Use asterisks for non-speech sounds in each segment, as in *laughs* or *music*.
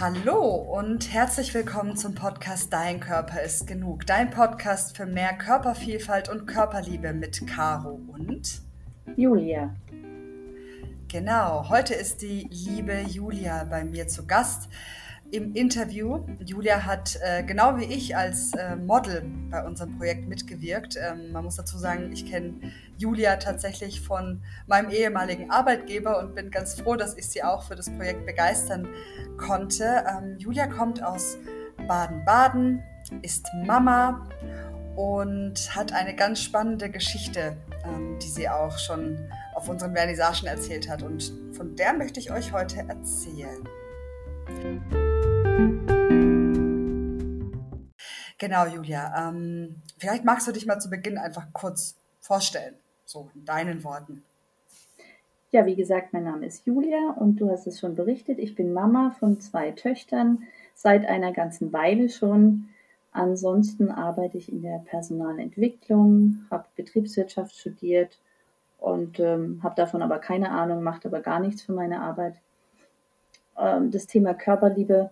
Hallo und herzlich willkommen zum Podcast Dein Körper ist genug. Dein Podcast für mehr Körpervielfalt und Körperliebe mit Caro und Julia. Genau, heute ist die liebe Julia bei mir zu Gast im Interview. Julia hat äh, genau wie ich als äh, Model bei unserem Projekt mitgewirkt. Ähm, man muss dazu sagen, ich kenne Julia tatsächlich von meinem ehemaligen Arbeitgeber und bin ganz froh, dass ich sie auch für das Projekt begeistern konnte. Ähm, Julia kommt aus Baden-Baden, ist Mama und hat eine ganz spannende Geschichte, ähm, die sie auch schon auf unseren Vernissagen erzählt hat. Und von der möchte ich euch heute erzählen. Genau, Julia. Ähm, vielleicht magst du dich mal zu Beginn einfach kurz vorstellen, so in deinen Worten. Ja, wie gesagt, mein Name ist Julia und du hast es schon berichtet. Ich bin Mama von zwei Töchtern seit einer ganzen Weile schon. Ansonsten arbeite ich in der Personalentwicklung, habe Betriebswirtschaft studiert und ähm, habe davon aber keine Ahnung, macht aber gar nichts für meine Arbeit. Ähm, das Thema Körperliebe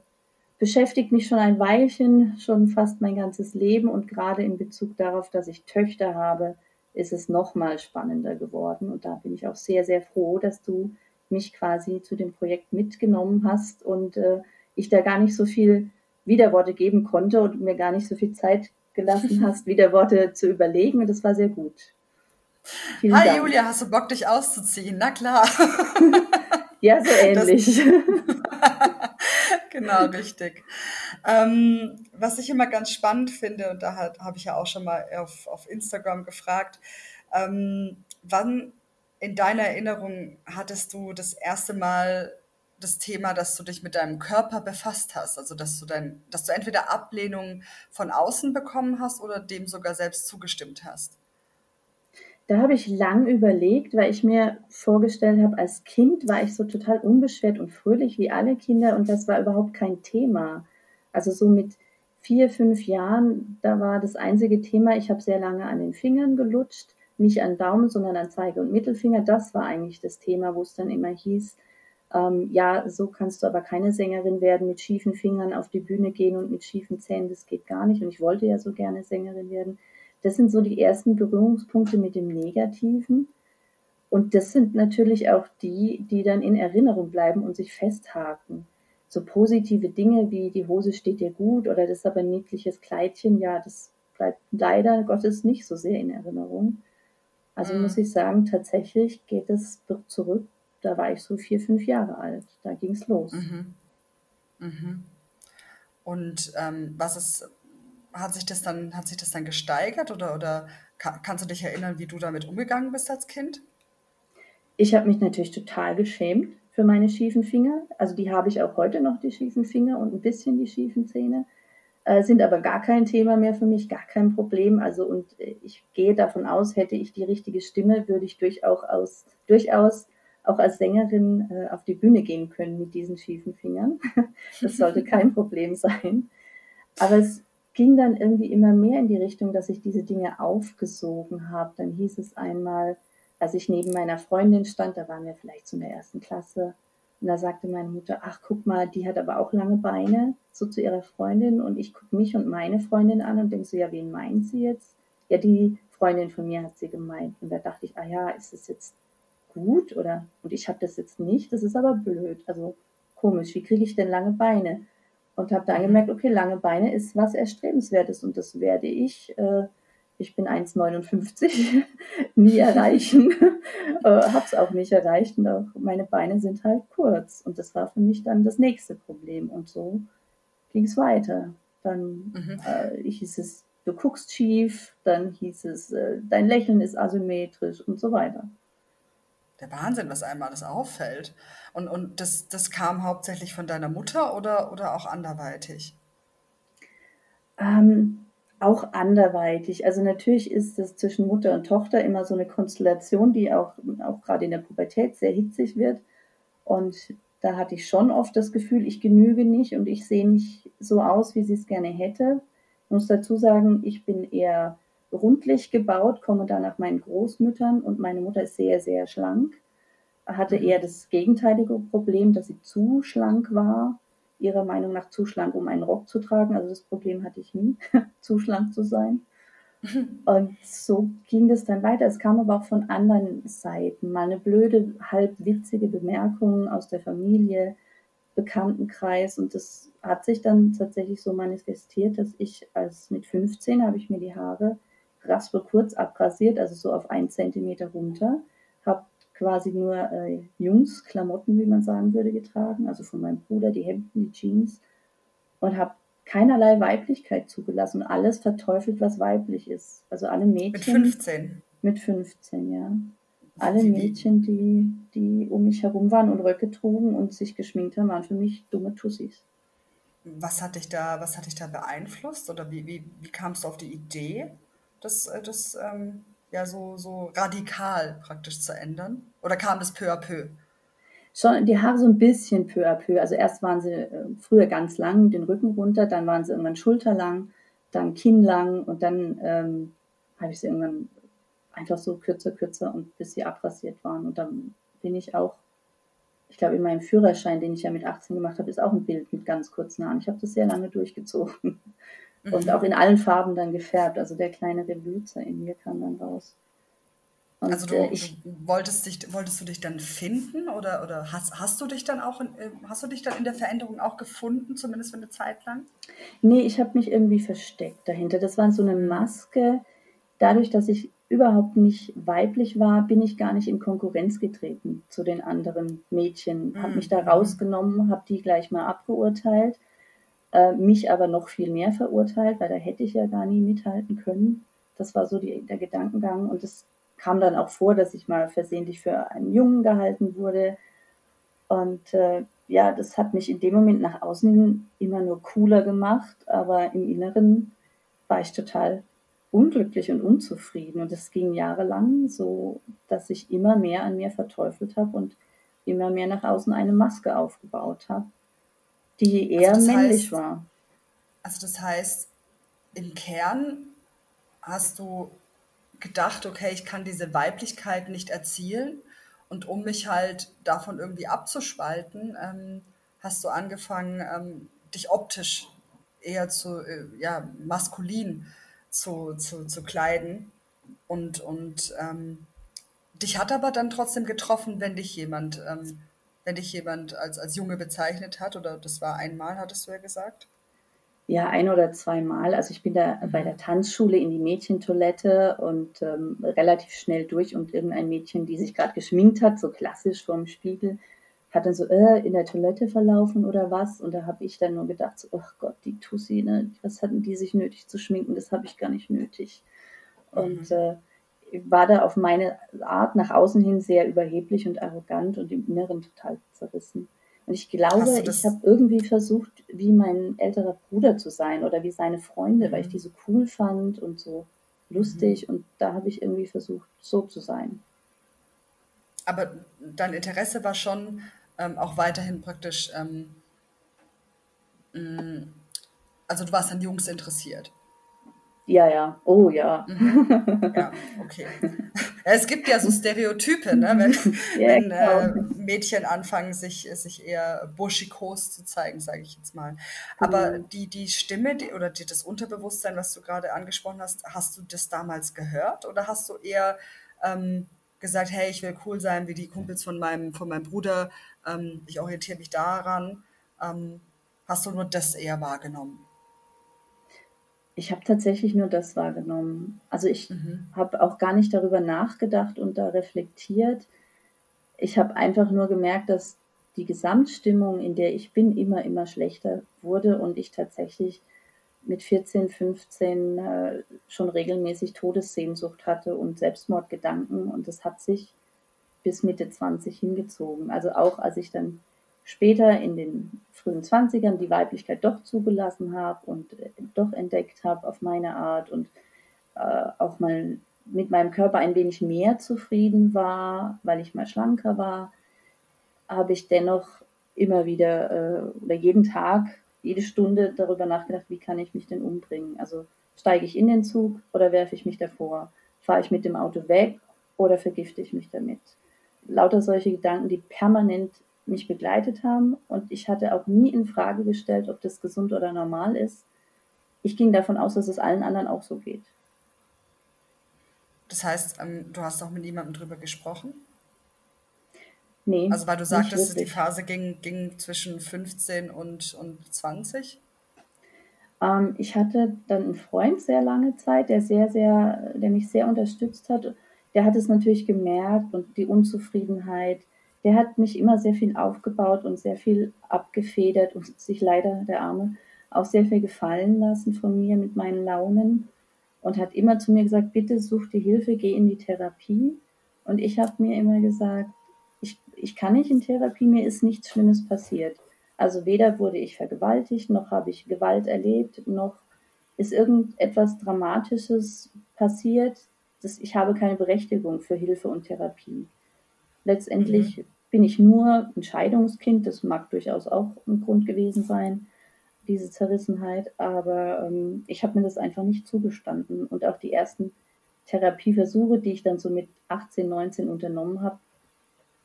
beschäftigt mich schon ein Weilchen, schon fast mein ganzes Leben und gerade in Bezug darauf, dass ich Töchter habe, ist es noch mal spannender geworden und da bin ich auch sehr, sehr froh, dass du mich quasi zu dem Projekt mitgenommen hast und äh, ich da gar nicht so viel Widerworte geben konnte und mir gar nicht so viel Zeit gelassen *laughs* hast, Widerworte zu überlegen und das war sehr gut. Vielen Hi Dank. Julia, hast du Bock, dich auszuziehen? Na klar. *laughs* ja, so ähnlich. *laughs* genau, richtig. Ähm, was ich immer ganz spannend finde, und da habe ich ja auch schon mal auf, auf Instagram gefragt, ähm, wann in deiner Erinnerung hattest du das erste Mal das Thema, dass du dich mit deinem Körper befasst hast? Also, dass du dein, dass du entweder Ablehnung von außen bekommen hast oder dem sogar selbst zugestimmt hast? Da habe ich lang überlegt, weil ich mir vorgestellt habe, als Kind war ich so total unbeschwert und fröhlich wie alle Kinder und das war überhaupt kein Thema. Also so mit vier, fünf Jahren, da war das einzige Thema, ich habe sehr lange an den Fingern gelutscht, nicht an Daumen, sondern an Zeige und Mittelfinger. Das war eigentlich das Thema, wo es dann immer hieß, ähm, ja, so kannst du aber keine Sängerin werden, mit schiefen Fingern auf die Bühne gehen und mit schiefen Zähnen, das geht gar nicht. Und ich wollte ja so gerne Sängerin werden. Das sind so die ersten Berührungspunkte mit dem Negativen. Und das sind natürlich auch die, die dann in Erinnerung bleiben und sich festhaken. So positive Dinge wie die Hose steht dir gut oder das ist aber ein niedliches Kleidchen, ja, das bleibt leider Gottes nicht so sehr in Erinnerung. Also mhm. muss ich sagen, tatsächlich geht es zurück. Da war ich so vier, fünf Jahre alt. Da ging es los. Mhm. Mhm. Und ähm, was ist hat sich das dann, hat sich das dann gesteigert oder, oder kannst du dich erinnern, wie du damit umgegangen bist als Kind? Ich habe mich natürlich total geschämt für meine schiefen Finger. Also die habe ich auch heute noch, die schiefen Finger und ein bisschen die schiefen Zähne. Äh, sind aber gar kein Thema mehr für mich, gar kein Problem. Also und äh, ich gehe davon aus, hätte ich die richtige Stimme, würde ich durchaus, durchaus auch als Sängerin äh, auf die Bühne gehen können mit diesen schiefen Fingern. *laughs* das sollte kein Problem sein. Aber es ging dann irgendwie immer mehr in die Richtung, dass ich diese Dinge aufgesogen habe. Dann hieß es einmal, als ich neben meiner Freundin stand, da waren wir vielleicht in der ersten Klasse, und da sagte meine Mutter, ach guck mal, die hat aber auch lange Beine, so zu ihrer Freundin. Und ich gucke mich und meine Freundin an und denke so, ja, wen meint sie jetzt? Ja, die Freundin von mir hat sie gemeint. Und da dachte ich, ah ja, ist das jetzt gut oder? Und ich habe das jetzt nicht, das ist aber blöd. Also komisch, wie kriege ich denn lange Beine? Und habe dann gemerkt, okay, lange Beine ist was Erstrebenswertes und das werde ich, äh, ich bin 1,59, *laughs* nie erreichen, *laughs* äh, habe es auch nicht erreicht und auch meine Beine sind halt kurz und das war für mich dann das nächste Problem und so ging es weiter. Dann mhm. äh, hieß es, du guckst schief, dann hieß es, äh, dein Lächeln ist asymmetrisch und so weiter der Wahnsinn, was einem alles auffällt. Und, und das, das kam hauptsächlich von deiner Mutter oder, oder auch anderweitig? Ähm, auch anderweitig. Also natürlich ist es zwischen Mutter und Tochter immer so eine Konstellation, die auch, auch gerade in der Pubertät sehr hitzig wird. Und da hatte ich schon oft das Gefühl, ich genüge nicht und ich sehe nicht so aus, wie sie es gerne hätte. Ich muss dazu sagen, ich bin eher rundlich gebaut, komme da nach meinen Großmüttern und meine Mutter ist sehr, sehr schlank. Hatte mhm. eher das gegenteilige Problem, dass sie zu schlank war. ihrer Meinung nach zu schlank, um einen Rock zu tragen. Also das Problem hatte ich nie, *laughs* zu schlank zu sein. *laughs* Und so ging das dann weiter. Es kam aber auch von anderen Seiten. Mal eine blöde, halb witzige Bemerkung aus der Familie, Bekanntenkreis. Und das hat sich dann tatsächlich so manifestiert, dass ich als mit 15 habe ich mir die Haare raspel kurz abrasiert, also so auf einen Zentimeter runter. Habe quasi nur äh, Jungs-Klamotten, wie man sagen würde, getragen. Also von meinem Bruder die Hemden, die Jeans. Und habe keinerlei Weiblichkeit zugelassen und alles verteufelt, was weiblich ist. Also alle Mädchen. Mit 15. Mit 15, ja. Alle Mädchen, die, die um mich herum waren und Röcke trugen und sich geschminkt haben, waren für mich dumme Tussis. Was hat dich da, was hat dich da beeinflusst oder wie, wie, wie kamst du auf die Idee, das, äh, das ähm, ja so, so radikal praktisch zu ändern? Oder kam das peu à peu? schon die Haare so ein bisschen peu à peu. Also erst waren sie äh, früher ganz lang, den Rücken runter, dann waren sie irgendwann schulterlang, dann kinnlang und dann ähm, habe ich sie irgendwann einfach so kürzer, kürzer und bis sie abrasiert waren. Und dann bin ich auch, ich glaube, in meinem Führerschein, den ich ja mit 18 gemacht habe, ist auch ein Bild mit ganz kurzen Haaren. Ich habe das sehr lange durchgezogen. Mhm. Und auch in allen Farben dann gefärbt. Also der kleine Revoluzer in mir kam dann raus. Und also du, äh, ich, du, wolltest, dich, wolltest du dich dann finden oder, oder hast, hast du dich dann auch in, äh, hast du dich dann in der Veränderung auch gefunden, zumindest für eine Zeit lang? Nee, ich habe mich irgendwie versteckt dahinter. Das war so eine Maske. Dadurch, dass ich überhaupt nicht weiblich war, bin ich gar nicht in Konkurrenz getreten zu den anderen Mädchen. Mhm. Habe mich da rausgenommen, habe die gleich mal abgeurteilt, äh, mich aber noch viel mehr verurteilt, weil da hätte ich ja gar nie mithalten können. Das war so die, der Gedankengang und das kam dann auch vor, dass ich mal versehentlich für einen Jungen gehalten wurde. Und äh, ja, das hat mich in dem Moment nach außen immer nur cooler gemacht, aber im Inneren war ich total unglücklich und unzufrieden. Und es ging jahrelang so, dass ich immer mehr an mir verteufelt habe und immer mehr nach außen eine Maske aufgebaut habe, die eher also männlich heißt, war. Also das heißt, im Kern hast du gedacht, okay, ich kann diese Weiblichkeit nicht erzielen. Und um mich halt davon irgendwie abzuspalten, ähm, hast du angefangen, ähm, dich optisch eher zu, äh, ja, maskulin zu, zu, zu kleiden. Und, und ähm, dich hat aber dann trotzdem getroffen, wenn dich jemand, ähm, wenn dich jemand als, als Junge bezeichnet hat, oder das war einmal, hattest du ja gesagt? Ja, ein oder zweimal. Also ich bin da bei der Tanzschule in die Mädchentoilette und ähm, relativ schnell durch und irgendein Mädchen, die sich gerade geschminkt hat, so klassisch vorm Spiegel, hat dann so äh, in der Toilette verlaufen oder was. Und da habe ich dann nur gedacht, so, ach Gott, die Tussi, ne, was hatten die sich nötig zu schminken? Das habe ich gar nicht nötig. Und mhm. äh, war da auf meine Art nach außen hin sehr überheblich und arrogant und im Inneren total zerrissen. Und ich glaube, ich habe irgendwie versucht, wie mein älterer Bruder zu sein oder wie seine Freunde, mhm. weil ich mhm. die so cool fand und so lustig. Mhm. Und da habe ich irgendwie versucht, so zu sein. Aber dein Interesse war schon ähm, auch weiterhin praktisch, ähm, mm, also du warst an Jungs interessiert. Ja, ja. Oh ja. Mhm. Ja, okay. Es gibt ja so Stereotype, ne? wenn, ja, wenn äh, Mädchen anfangen, sich, sich eher buschikos zu zeigen, sage ich jetzt mal. Aber mhm. die, die Stimme die, oder die, das Unterbewusstsein, was du gerade angesprochen hast, hast du das damals gehört oder hast du eher ähm, gesagt, hey, ich will cool sein wie die Kumpels von meinem, von meinem Bruder, ähm, ich orientiere mich daran? Ähm, hast du nur das eher wahrgenommen? Ich habe tatsächlich nur das wahrgenommen. Also ich mhm. habe auch gar nicht darüber nachgedacht und da reflektiert. Ich habe einfach nur gemerkt, dass die Gesamtstimmung, in der ich bin, immer, immer schlechter wurde und ich tatsächlich mit 14, 15 äh, schon regelmäßig Todessehnsucht hatte und Selbstmordgedanken und das hat sich bis Mitte 20 hingezogen. Also auch als ich dann später in den frühen 20ern die Weiblichkeit doch zugelassen habe und äh, doch entdeckt habe auf meine Art und äh, auch mal mit meinem Körper ein wenig mehr zufrieden war, weil ich mal schlanker war, habe ich dennoch immer wieder äh, oder jeden Tag, jede Stunde darüber nachgedacht, wie kann ich mich denn umbringen? Also steige ich in den Zug oder werfe ich mich davor? Fahre ich mit dem Auto weg oder vergifte ich mich damit? Lauter solche Gedanken, die permanent mich begleitet haben und ich hatte auch nie in Frage gestellt, ob das gesund oder normal ist. Ich ging davon aus, dass es allen anderen auch so geht. Das heißt, ähm, du hast auch mit niemandem drüber gesprochen? Nee. Also weil du sagtest, die Phase ging, ging zwischen 15 und, und 20? Ähm, ich hatte dann einen Freund sehr lange Zeit, der sehr, sehr, der mich sehr unterstützt hat. Der hat es natürlich gemerkt und die Unzufriedenheit. Der hat mich immer sehr viel aufgebaut und sehr viel abgefedert und sich leider, der Arme, auch sehr viel gefallen lassen von mir mit meinen Launen und hat immer zu mir gesagt, bitte such dir Hilfe, geh in die Therapie. Und ich habe mir immer gesagt, ich, ich kann nicht in Therapie, mir ist nichts Schlimmes passiert. Also weder wurde ich vergewaltigt, noch habe ich Gewalt erlebt, noch ist irgendetwas Dramatisches passiert. Das, ich habe keine Berechtigung für Hilfe und Therapie. Letztendlich mhm. bin ich nur ein Scheidungskind, das mag durchaus auch ein Grund gewesen sein, diese Zerrissenheit, aber ähm, ich habe mir das einfach nicht zugestanden. Und auch die ersten Therapieversuche, die ich dann so mit 18, 19 unternommen habe,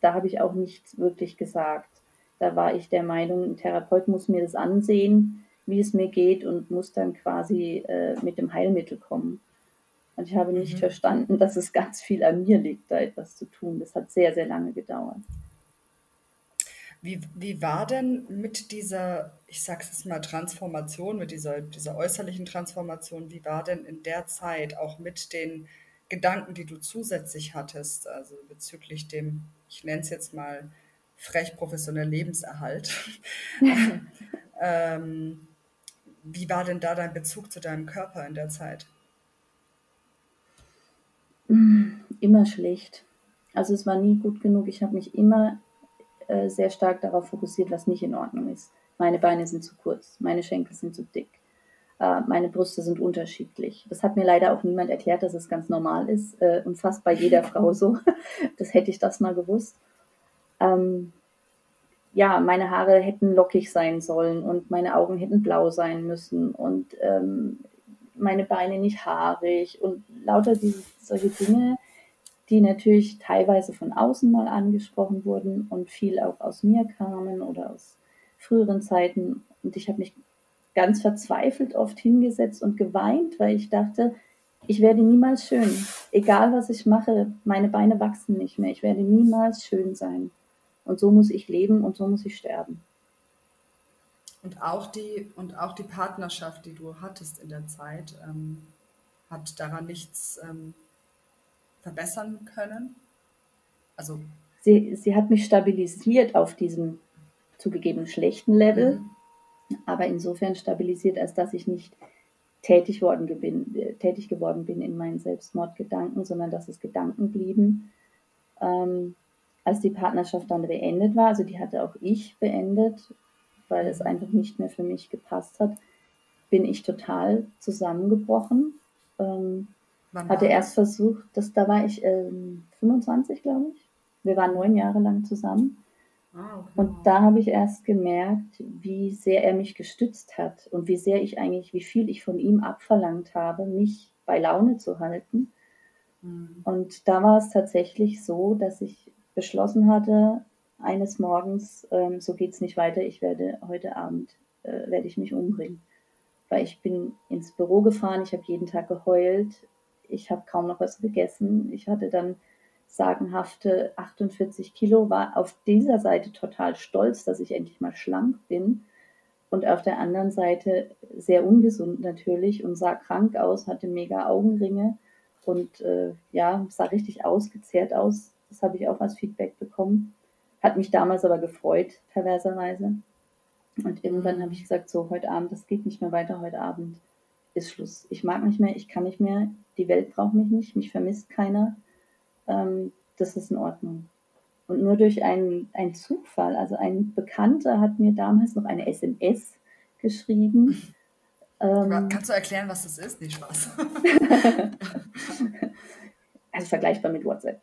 da habe ich auch nichts wirklich gesagt. Da war ich der Meinung, ein Therapeut muss mir das ansehen, wie es mir geht und muss dann quasi äh, mit dem Heilmittel kommen. Und ich habe nicht mhm. verstanden, dass es ganz viel an mir liegt, da etwas zu tun. Das hat sehr, sehr lange gedauert. Wie, wie war denn mit dieser, ich sag's jetzt mal, Transformation, mit dieser, dieser äußerlichen Transformation, wie war denn in der Zeit auch mit den Gedanken, die du zusätzlich hattest, also bezüglich dem, ich nenne es jetzt mal, frech professionell Lebenserhalt. *laughs* *laughs* ähm, wie war denn da dein Bezug zu deinem Körper in der Zeit? Immer schlecht. Also es war nie gut genug. Ich habe mich immer äh, sehr stark darauf fokussiert, was nicht in Ordnung ist. Meine Beine sind zu kurz, meine Schenkel sind zu dick, äh, meine Brüste sind unterschiedlich. Das hat mir leider auch niemand erklärt, dass es ganz normal ist äh, und fast bei jeder Frau so. *laughs* das hätte ich das mal gewusst. Ähm, ja, meine Haare hätten lockig sein sollen und meine Augen hätten blau sein müssen und ähm, meine Beine nicht haarig und lauter diese, solche Dinge, die natürlich teilweise von außen mal angesprochen wurden und viel auch aus mir kamen oder aus früheren Zeiten. Und ich habe mich ganz verzweifelt oft hingesetzt und geweint, weil ich dachte, ich werde niemals schön. Egal was ich mache, meine Beine wachsen nicht mehr. Ich werde niemals schön sein. Und so muss ich leben und so muss ich sterben. Und auch die, und auch die Partnerschaft, die du hattest in der Zeit, ähm, hat daran nichts ähm, verbessern können? Also sie, sie hat mich stabilisiert auf diesem zugegeben schlechten Level, mhm. aber insofern stabilisiert, als dass ich nicht tätig, worden bin, äh, tätig geworden bin in meinen Selbstmordgedanken, sondern dass es Gedanken blieben. Ähm, als die Partnerschaft dann beendet war, also die hatte auch ich beendet, weil es einfach nicht mehr für mich gepasst hat, bin ich total zusammengebrochen. Ähm, hatte erst versucht, das, da war ich ähm, 25, glaube ich. Wir waren neun Jahre lang zusammen. Ah, okay. Und da habe ich erst gemerkt, wie sehr er mich gestützt hat und wie sehr ich eigentlich, wie viel ich von ihm abverlangt habe, mich bei Laune zu halten. Mhm. Und da war es tatsächlich so, dass ich beschlossen hatte, eines Morgens, ähm, so geht es nicht weiter, ich werde heute Abend, äh, werde ich mich umbringen. Weil ich bin ins Büro gefahren, ich habe jeden Tag geheult, ich habe kaum noch was gegessen. Ich hatte dann sagenhafte 48 Kilo, war auf dieser Seite total stolz, dass ich endlich mal schlank bin. Und auf der anderen Seite sehr ungesund natürlich und sah krank aus, hatte mega Augenringe und äh, ja, sah richtig ausgezehrt aus. Das habe ich auch als Feedback bekommen. Hat mich damals aber gefreut, perverserweise. Und irgendwann habe ich gesagt, so, heute Abend, das geht nicht mehr weiter, heute Abend ist Schluss. Ich mag nicht mehr, ich kann nicht mehr, die Welt braucht mich nicht, mich vermisst keiner. Ähm, das ist in Ordnung. Und nur durch einen, einen Zufall, also ein Bekannter hat mir damals noch eine SMS geschrieben. Ähm, Kannst du erklären, was das ist? Nicht Spaß. *laughs* also vergleichbar mit WhatsApp.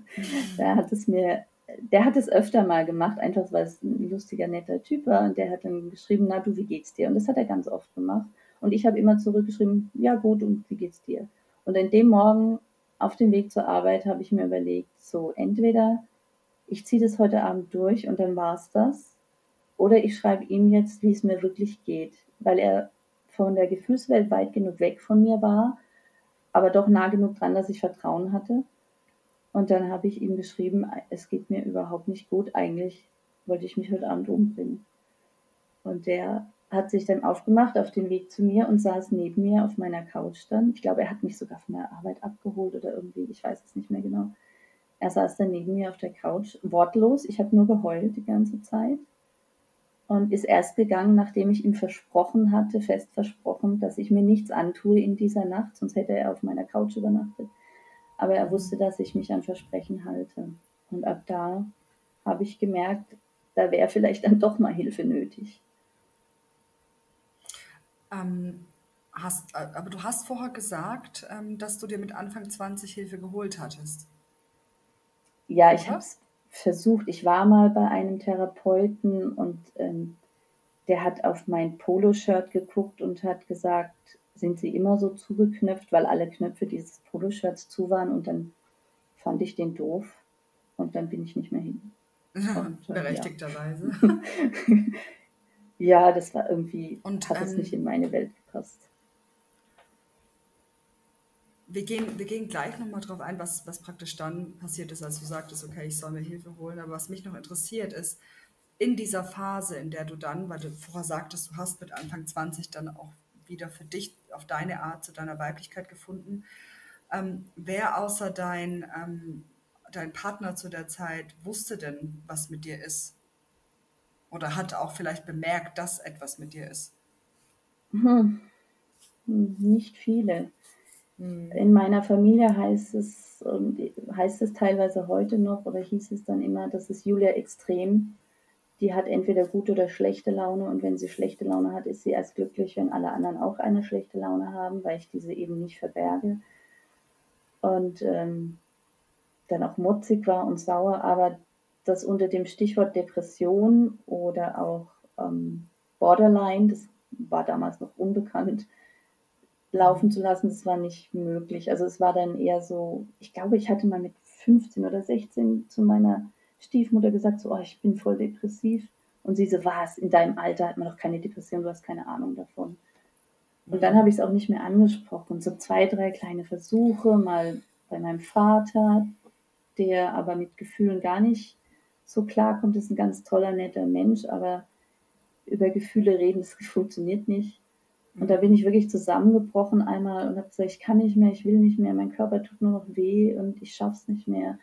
*laughs* der hat es mir, der hat es öfter mal gemacht, einfach weil es ein lustiger, netter Typ war. Und der hat dann geschrieben, na du, wie geht's dir? Und das hat er ganz oft gemacht. Und ich habe immer zurückgeschrieben, ja gut, und wie geht's dir? Und in dem Morgen auf dem Weg zur Arbeit habe ich mir überlegt, so entweder ich ziehe das heute Abend durch und dann war es das. Oder ich schreibe ihm jetzt, wie es mir wirklich geht, weil er von der Gefühlswelt weit genug weg von mir war, aber doch nah genug dran, dass ich Vertrauen hatte. Und dann habe ich ihm geschrieben, es geht mir überhaupt nicht gut, eigentlich wollte ich mich heute Abend umbringen. Und der hat sich dann aufgemacht auf den Weg zu mir und saß neben mir auf meiner Couch dann. Ich glaube, er hat mich sogar von der Arbeit abgeholt oder irgendwie, ich weiß es nicht mehr genau. Er saß dann neben mir auf der Couch, wortlos. Ich habe nur geheult die ganze Zeit. Und ist erst gegangen, nachdem ich ihm versprochen hatte, fest versprochen, dass ich mir nichts antue in dieser Nacht, sonst hätte er auf meiner Couch übernachtet. Aber er wusste, dass ich mich an Versprechen halte. Und ab da habe ich gemerkt, da wäre vielleicht dann doch mal Hilfe nötig. Ähm, hast, äh, aber du hast vorher gesagt, ähm, dass du dir mit Anfang 20 Hilfe geholt hattest. Ja, ich habe es versucht. Ich war mal bei einem Therapeuten und ähm, der hat auf mein Poloshirt geguckt und hat gesagt, sind sie immer so zugeknöpft, weil alle Knöpfe dieses Poloshirts zu waren und dann fand ich den doof und dann bin ich nicht mehr hin. Und, äh, Berechtigterweise. Ja. *laughs* ja. das war irgendwie, und, hat es ähm, nicht in meine Welt gepasst. Wir gehen, wir gehen gleich nochmal drauf ein, was, was praktisch dann passiert ist, als du sagtest, okay, ich soll mir Hilfe holen. Aber was mich noch interessiert ist, in dieser Phase, in der du dann, weil du vorher sagtest, du hast mit Anfang 20 dann auch wieder für dich auf deine Art zu deiner Weiblichkeit gefunden. Ähm, wer außer dein ähm, dein Partner zu der Zeit wusste denn, was mit dir ist? Oder hat auch vielleicht bemerkt, dass etwas mit dir ist? Hm. Nicht viele. Hm. In meiner Familie heißt es, heißt es teilweise heute noch oder hieß es dann immer, das ist Julia extrem. Die hat entweder gute oder schlechte Laune und wenn sie schlechte Laune hat, ist sie erst glücklich, wenn alle anderen auch eine schlechte Laune haben, weil ich diese eben nicht verberge. Und ähm, dann auch mutzig war und sauer, aber das unter dem Stichwort Depression oder auch ähm, Borderline, das war damals noch unbekannt, laufen zu lassen, das war nicht möglich. Also es war dann eher so, ich glaube, ich hatte mal mit 15 oder 16 zu meiner Stiefmutter gesagt, so, oh, ich bin voll depressiv. Und sie so, was, in deinem Alter hat man doch keine Depression, du hast keine Ahnung davon. Und dann habe ich es auch nicht mehr angesprochen. So zwei, drei kleine Versuche, mal bei meinem Vater, der aber mit Gefühlen gar nicht so klarkommt, ist ein ganz toller, netter Mensch, aber über Gefühle reden, das *laughs* funktioniert nicht. Und da bin ich wirklich zusammengebrochen einmal und habe gesagt, ich kann nicht mehr, ich will nicht mehr, mein Körper tut nur noch weh und ich schaff's nicht mehr.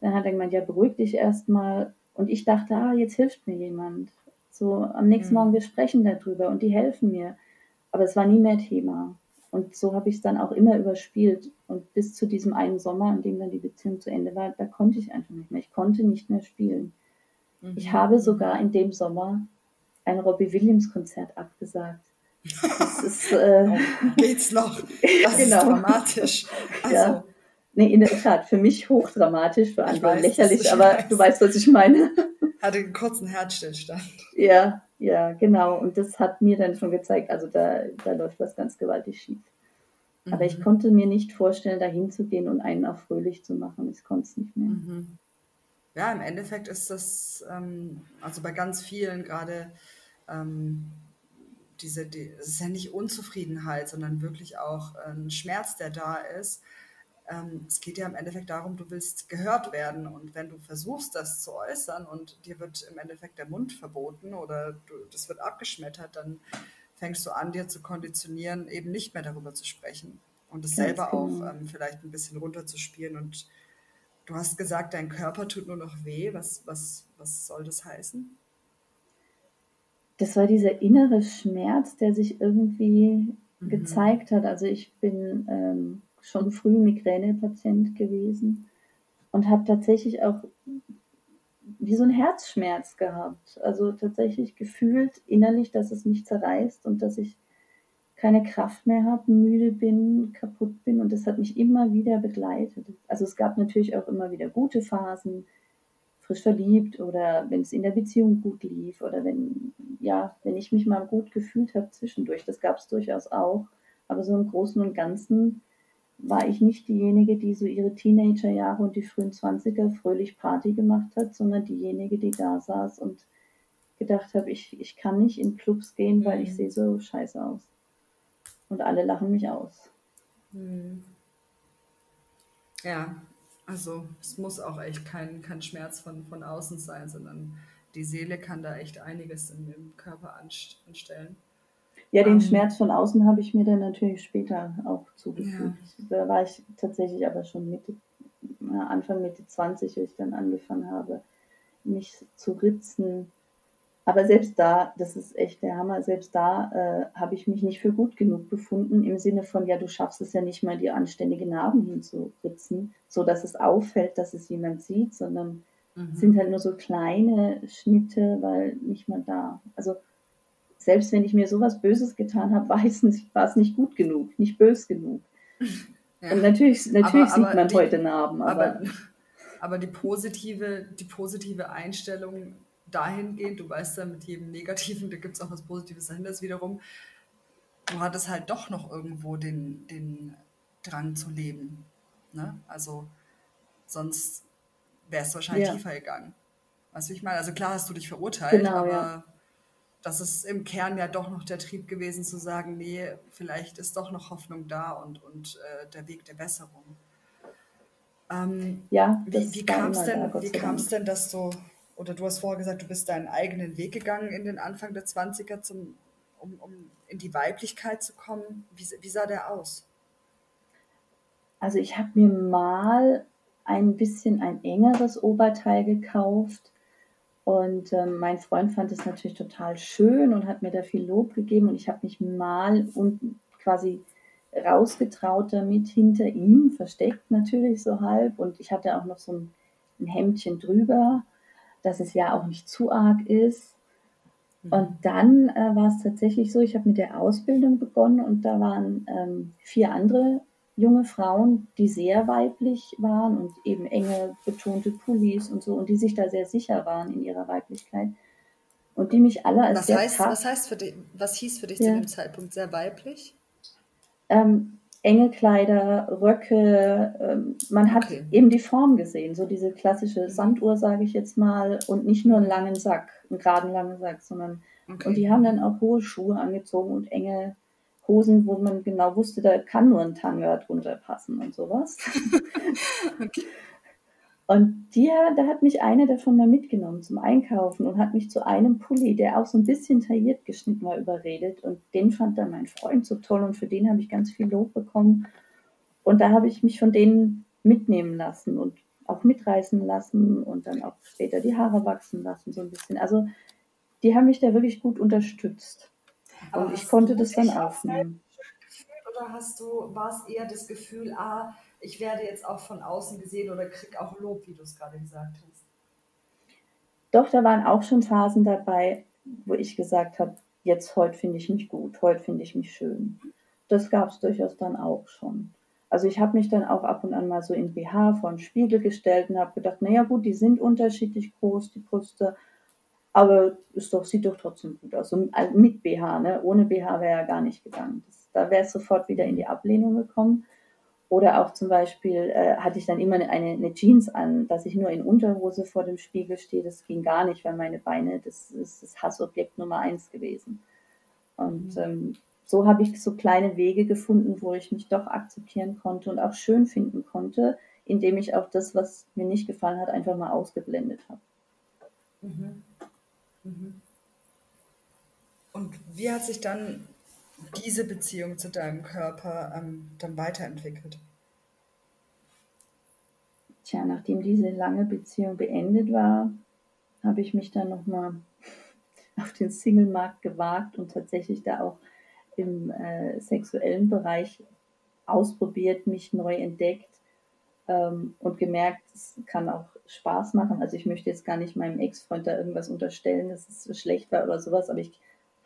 Dann hat er gemeint, ja, beruhig dich erstmal. Und ich dachte, ah, jetzt hilft mir jemand. So, am nächsten mhm. Morgen, wir sprechen darüber und die helfen mir. Aber es war nie mehr Thema. Und so habe ich es dann auch immer überspielt. Und bis zu diesem einen Sommer, an dem dann die Beziehung zu Ende war, da konnte ich einfach nicht mehr. Ich konnte nicht mehr spielen. Mhm. Ich habe sogar in dem Sommer ein Robbie Williams Konzert abgesagt. *laughs* Das ist, äh, oh, geht's noch? Das *laughs* genau. ist dramatisch. Also, ja. Nee, in der Tat, für mich hochdramatisch, für andere weiß, lächerlich, aber weiß. du weißt, was ich meine. *laughs* Hatte einen kurzen Herzstillstand. Ja, ja, genau. Und das hat mir dann schon gezeigt, also da, da läuft was ganz gewaltig schief. Mhm. Aber ich mhm. konnte mir nicht vorstellen, da hinzugehen und einen auch fröhlich zu machen. Ich konnte es nicht mehr. Mhm. Ja, im Endeffekt ist das, ähm, also bei ganz vielen gerade, ähm, diese, die, es ist ja nicht Unzufriedenheit, sondern wirklich auch ein Schmerz, der da ist ähm, es geht ja im Endeffekt darum, du willst gehört werden. Und wenn du versuchst, das zu äußern und dir wird im Endeffekt der Mund verboten oder du, das wird abgeschmettert, dann fängst du an, dir zu konditionieren, eben nicht mehr darüber zu sprechen und es selber genau. auch ähm, vielleicht ein bisschen runterzuspielen. Und du hast gesagt, dein Körper tut nur noch weh. Was, was, was soll das heißen? Das war dieser innere Schmerz, der sich irgendwie mhm. gezeigt hat. Also ich bin ähm, schon früh Migränepatient gewesen und habe tatsächlich auch wie so ein Herzschmerz gehabt. Also tatsächlich gefühlt innerlich, dass es mich zerreißt und dass ich keine Kraft mehr habe, müde bin, kaputt bin und das hat mich immer wieder begleitet. Also es gab natürlich auch immer wieder gute Phasen, frisch verliebt oder wenn es in der Beziehung gut lief oder wenn ja, wenn ich mich mal gut gefühlt habe zwischendurch, das gab es durchaus auch, aber so im Großen und Ganzen war ich nicht diejenige, die so ihre Teenagerjahre und die frühen Zwanziger fröhlich Party gemacht hat, sondern diejenige, die da saß und gedacht habe, ich, ich kann nicht in Clubs gehen, weil ich mhm. sehe so scheiße aus. Und alle lachen mich aus. Mhm. Ja, also es muss auch echt kein, kein Schmerz von, von außen sein, sondern die Seele kann da echt einiges im, im Körper anstellen. Ja, den um, ähm. Schmerz von außen habe ich mir dann natürlich später auch zugefügt. Ja. Da war ich tatsächlich aber schon Mitte, Anfang Mitte 20, als ich dann angefangen habe, mich zu ritzen. Aber selbst da, das ist echt der Hammer, selbst da äh, habe ich mich nicht für gut genug befunden, im Sinne von, ja, du schaffst es ja nicht mal, dir anständige Narben hinzuritzen, so dass es auffällt, dass es jemand sieht, sondern mhm. sind halt nur so kleine Schnitte, weil nicht mal da. Also selbst wenn ich mir sowas Böses getan habe, war es nicht, war es nicht gut genug, nicht bös genug. *laughs* Ja. Und natürlich, natürlich aber, sieht aber man die, heute Narben, aber, aber, *laughs* aber, die, positive, die positive Einstellung dahingehend, du weißt ja, mit jedem Negativen, da gibt es auch was Positives dahinter, ist wiederum, du hattest halt doch noch irgendwo den, den Drang zu leben. Ne? Also sonst wärst du wahrscheinlich ja. tiefer gegangen. Weißt du, ich meine? Also klar hast du dich verurteilt, genau, aber ja das ist im Kern ja doch noch der Trieb gewesen zu sagen, nee, vielleicht ist doch noch Hoffnung da und, und äh, der Weg der Besserung. Ähm, ja, wie, wie kam es denn, wie denn, dass du, oder du hast vorher gesagt, du bist deinen eigenen Weg gegangen in den Anfang der 20er, zum, um, um in die Weiblichkeit zu kommen. Wie, wie sah der aus? Also ich habe mir mal ein bisschen ein engeres Oberteil gekauft und ähm, mein Freund fand es natürlich total schön und hat mir da viel Lob gegeben. Und ich habe mich mal unten quasi rausgetraut damit hinter ihm, versteckt natürlich so halb. Und ich hatte auch noch so ein, ein Hemdchen drüber, dass es ja auch nicht zu arg ist. Mhm. Und dann äh, war es tatsächlich so, ich habe mit der Ausbildung begonnen und da waren ähm, vier andere junge Frauen, die sehr weiblich waren und eben enge betonte Pullis und so und die sich da sehr sicher waren in ihrer Weiblichkeit und die mich alle als was heißt, was heißt für dich, was hieß für dich ja. zu dem Zeitpunkt sehr weiblich? Ähm, enge Kleider, Röcke, ähm, man hat okay. eben die Form gesehen, so diese klassische mhm. Sanduhr, sage ich jetzt mal, und nicht nur einen langen Sack, einen geraden langen Sack, sondern okay. und die haben dann auch hohe Schuhe angezogen und enge Hosen, wo man genau wusste, da kann nur ein Tanga drunter passen und sowas. *laughs* okay. Und die, da hat mich eine davon mal mitgenommen zum Einkaufen und hat mich zu einem Pulli, der auch so ein bisschen tailliert geschnitten war, überredet. Und den fand dann mein Freund so toll und für den habe ich ganz viel Lob bekommen. Und da habe ich mich von denen mitnehmen lassen und auch mitreißen lassen und dann auch später die Haare wachsen lassen, so ein bisschen. Also die haben mich da wirklich gut unterstützt. Aber und ich konnte das dann aufnehmen. Oder hast du, war es eher das Gefühl, ah, ich werde jetzt auch von außen gesehen oder krieg auch Lob, wie du es gerade gesagt hast? Doch, da waren auch schon Phasen dabei, wo ich gesagt habe, jetzt heute finde ich mich gut, heute finde ich mich schön. Das gab es durchaus dann auch schon. Also ich habe mich dann auch ab und an mal so in BH vor den Spiegel gestellt und habe gedacht, naja gut, die sind unterschiedlich groß, die Brüste, aber es doch, sieht doch trotzdem gut aus. Und also mit BH, ne? ohne BH wäre ja gar nicht gegangen. Das, da wäre es sofort wieder in die Ablehnung gekommen. Oder auch zum Beispiel äh, hatte ich dann immer eine, eine, Jeans an, dass ich nur in Unterhose vor dem Spiegel stehe. Das ging gar nicht, weil meine Beine, das ist das Hassobjekt Nummer eins gewesen. Und mhm. ähm, so habe ich so kleine Wege gefunden, wo ich mich doch akzeptieren konnte und auch schön finden konnte, indem ich auch das, was mir nicht gefallen hat, einfach mal ausgeblendet habe. Mhm. Mhm. Und wie hat sich dann diese Beziehung zu deinem Körper ähm, dann weiterentwickelt? Tja, nachdem diese lange Beziehung beendet war, habe ich mich dann nochmal *laughs* auf den Single-Markt gewagt und tatsächlich da auch im äh, sexuellen Bereich ausprobiert, mich neu entdeckt ähm, und gemerkt, es kann auch Spaß machen. Also ich möchte jetzt gar nicht meinem Ex-Freund da irgendwas unterstellen, dass es schlecht war oder sowas, aber ich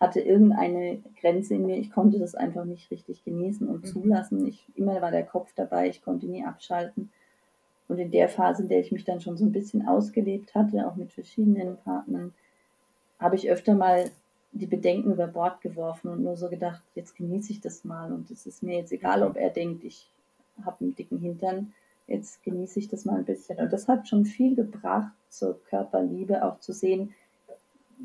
hatte irgendeine Grenze in mir. Ich konnte das einfach nicht richtig genießen und mhm. zulassen. Ich, immer war der Kopf dabei, ich konnte nie abschalten. Und in der Phase, in der ich mich dann schon so ein bisschen ausgelebt hatte, auch mit verschiedenen Partnern, habe ich öfter mal die Bedenken über Bord geworfen und nur so gedacht, jetzt genieße ich das mal und es ist mir jetzt egal, ob er denkt, ich habe einen dicken Hintern, jetzt genieße ich das mal ein bisschen. Und das hat schon viel gebracht zur Körperliebe, auch zu sehen,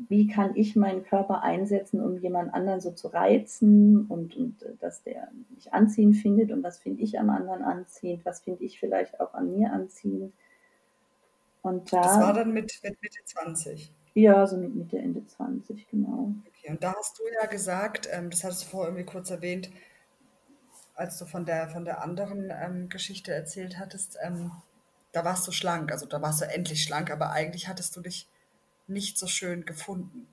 wie kann ich meinen Körper einsetzen, um jemand anderen so zu reizen und, und äh, dass der mich anziehend findet und was finde ich am anderen anziehend, was finde ich vielleicht auch an mir anziehend. Und da, das war dann mit, mit Mitte 20? Ja, so mit Mitte, Ende 20, genau. Okay, und da hast du ja gesagt, ähm, das hattest du vorher irgendwie kurz erwähnt, als du von der, von der anderen ähm, Geschichte erzählt hattest, ähm, da warst du schlank, also da warst du endlich schlank, aber eigentlich hattest du dich nicht so schön gefunden.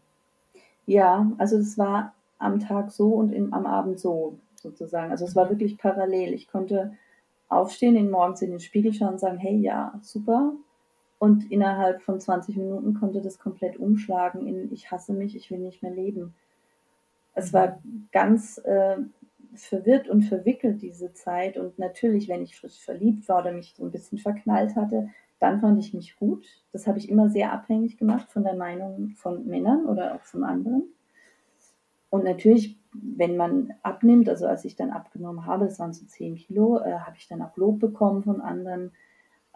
Ja, also es war am Tag so und im, am Abend so sozusagen. Also es war mhm. wirklich parallel. Ich konnte aufstehen, in morgens in den Spiegel schauen und sagen, hey, ja, super. Und innerhalb von 20 Minuten konnte das komplett umschlagen in ich hasse mich, ich will nicht mehr leben. Es war mhm. ganz äh, verwirrt und verwickelt diese Zeit. Und natürlich, wenn ich frisch verliebt war oder mich so ein bisschen verknallt hatte, dann fand ich mich gut. Das habe ich immer sehr abhängig gemacht von der Meinung von Männern oder auch von anderen. Und natürlich, wenn man abnimmt, also als ich dann abgenommen habe, das waren so 10 Kilo, äh, habe ich dann auch Lob bekommen von anderen.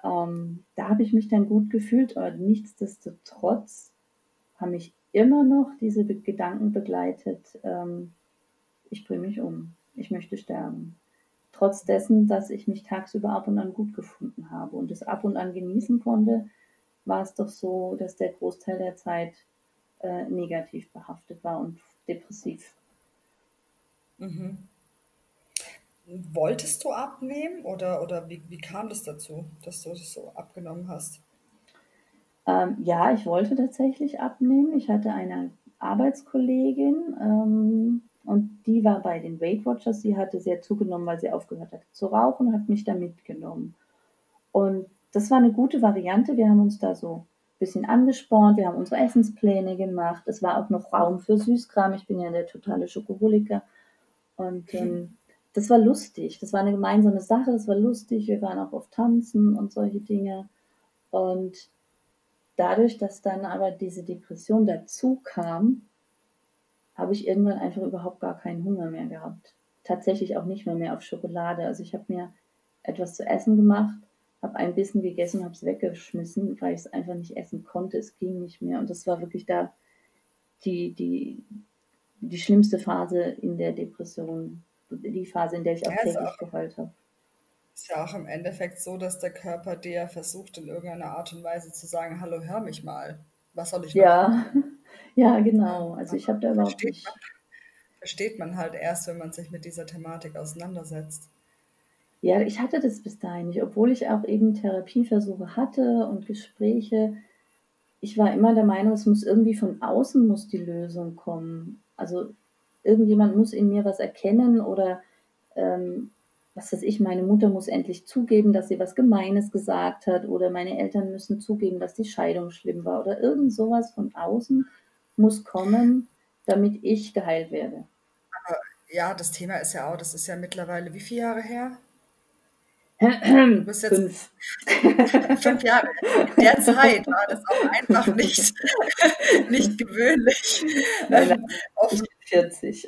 Ähm, da habe ich mich dann gut gefühlt, aber nichtsdestotrotz haben mich immer noch diese Gedanken begleitet, ähm, ich bringe mich um, ich möchte sterben trotz dessen, dass ich mich tagsüber ab und an gut gefunden habe und es ab und an genießen konnte, war es doch so, dass der Großteil der Zeit äh, negativ behaftet war und depressiv. Mhm. Wolltest du abnehmen oder, oder wie, wie kam das dazu, dass du das so abgenommen hast? Ähm, ja, ich wollte tatsächlich abnehmen. Ich hatte eine Arbeitskollegin, ähm, und die war bei den Weight Watchers, sie hatte sehr zugenommen, weil sie aufgehört hatte zu rauchen und hat mich da mitgenommen. Und das war eine gute Variante. Wir haben uns da so ein bisschen angespornt, wir haben unsere Essenspläne gemacht. Es war auch noch Raum für Süßkram. Ich bin ja der totale Schokoholiker. Und ähm, das war lustig. Das war eine gemeinsame Sache. Das war lustig. Wir waren auch auf Tanzen und solche Dinge. Und dadurch, dass dann aber diese Depression dazu kam, habe ich irgendwann einfach überhaupt gar keinen Hunger mehr gehabt. Tatsächlich auch nicht mehr mehr auf Schokolade. Also ich habe mir etwas zu essen gemacht, habe ein Bissen gegessen, habe es weggeschmissen, weil ich es einfach nicht essen konnte. Es ging nicht mehr. Und das war wirklich da die, die, die schlimmste Phase in der Depression. Die Phase, in der ich auch ja, täglich geheult habe. Ist ja auch im Endeffekt so, dass der Körper dir versucht, in irgendeiner Art und Weise zu sagen, hallo, hör mich mal. Was soll ich machen? Ja, Ja, genau. Also ich habe da überhaupt versteht nicht. Man, versteht man halt erst, wenn man sich mit dieser Thematik auseinandersetzt. Ja, ich hatte das bis dahin nicht, obwohl ich auch eben Therapieversuche hatte und Gespräche. Ich war immer der Meinung, es muss irgendwie von außen muss die Lösung kommen. Also irgendjemand muss in mir was erkennen oder ähm, was weiß ich, meine Mutter muss endlich zugeben, dass sie was Gemeines gesagt hat oder meine Eltern müssen zugeben, dass die Scheidung schlimm war oder irgend sowas von außen muss kommen, damit ich geheilt werde. Aber ja, das Thema ist ja auch, das ist ja mittlerweile wie viele Jahre her? *clears throat* Du bist jetzt fünf. *laughs* fünf Jahre. In der Zeit war das auch einfach nicht, *laughs* nicht gewöhnlich. Nein, bin 40.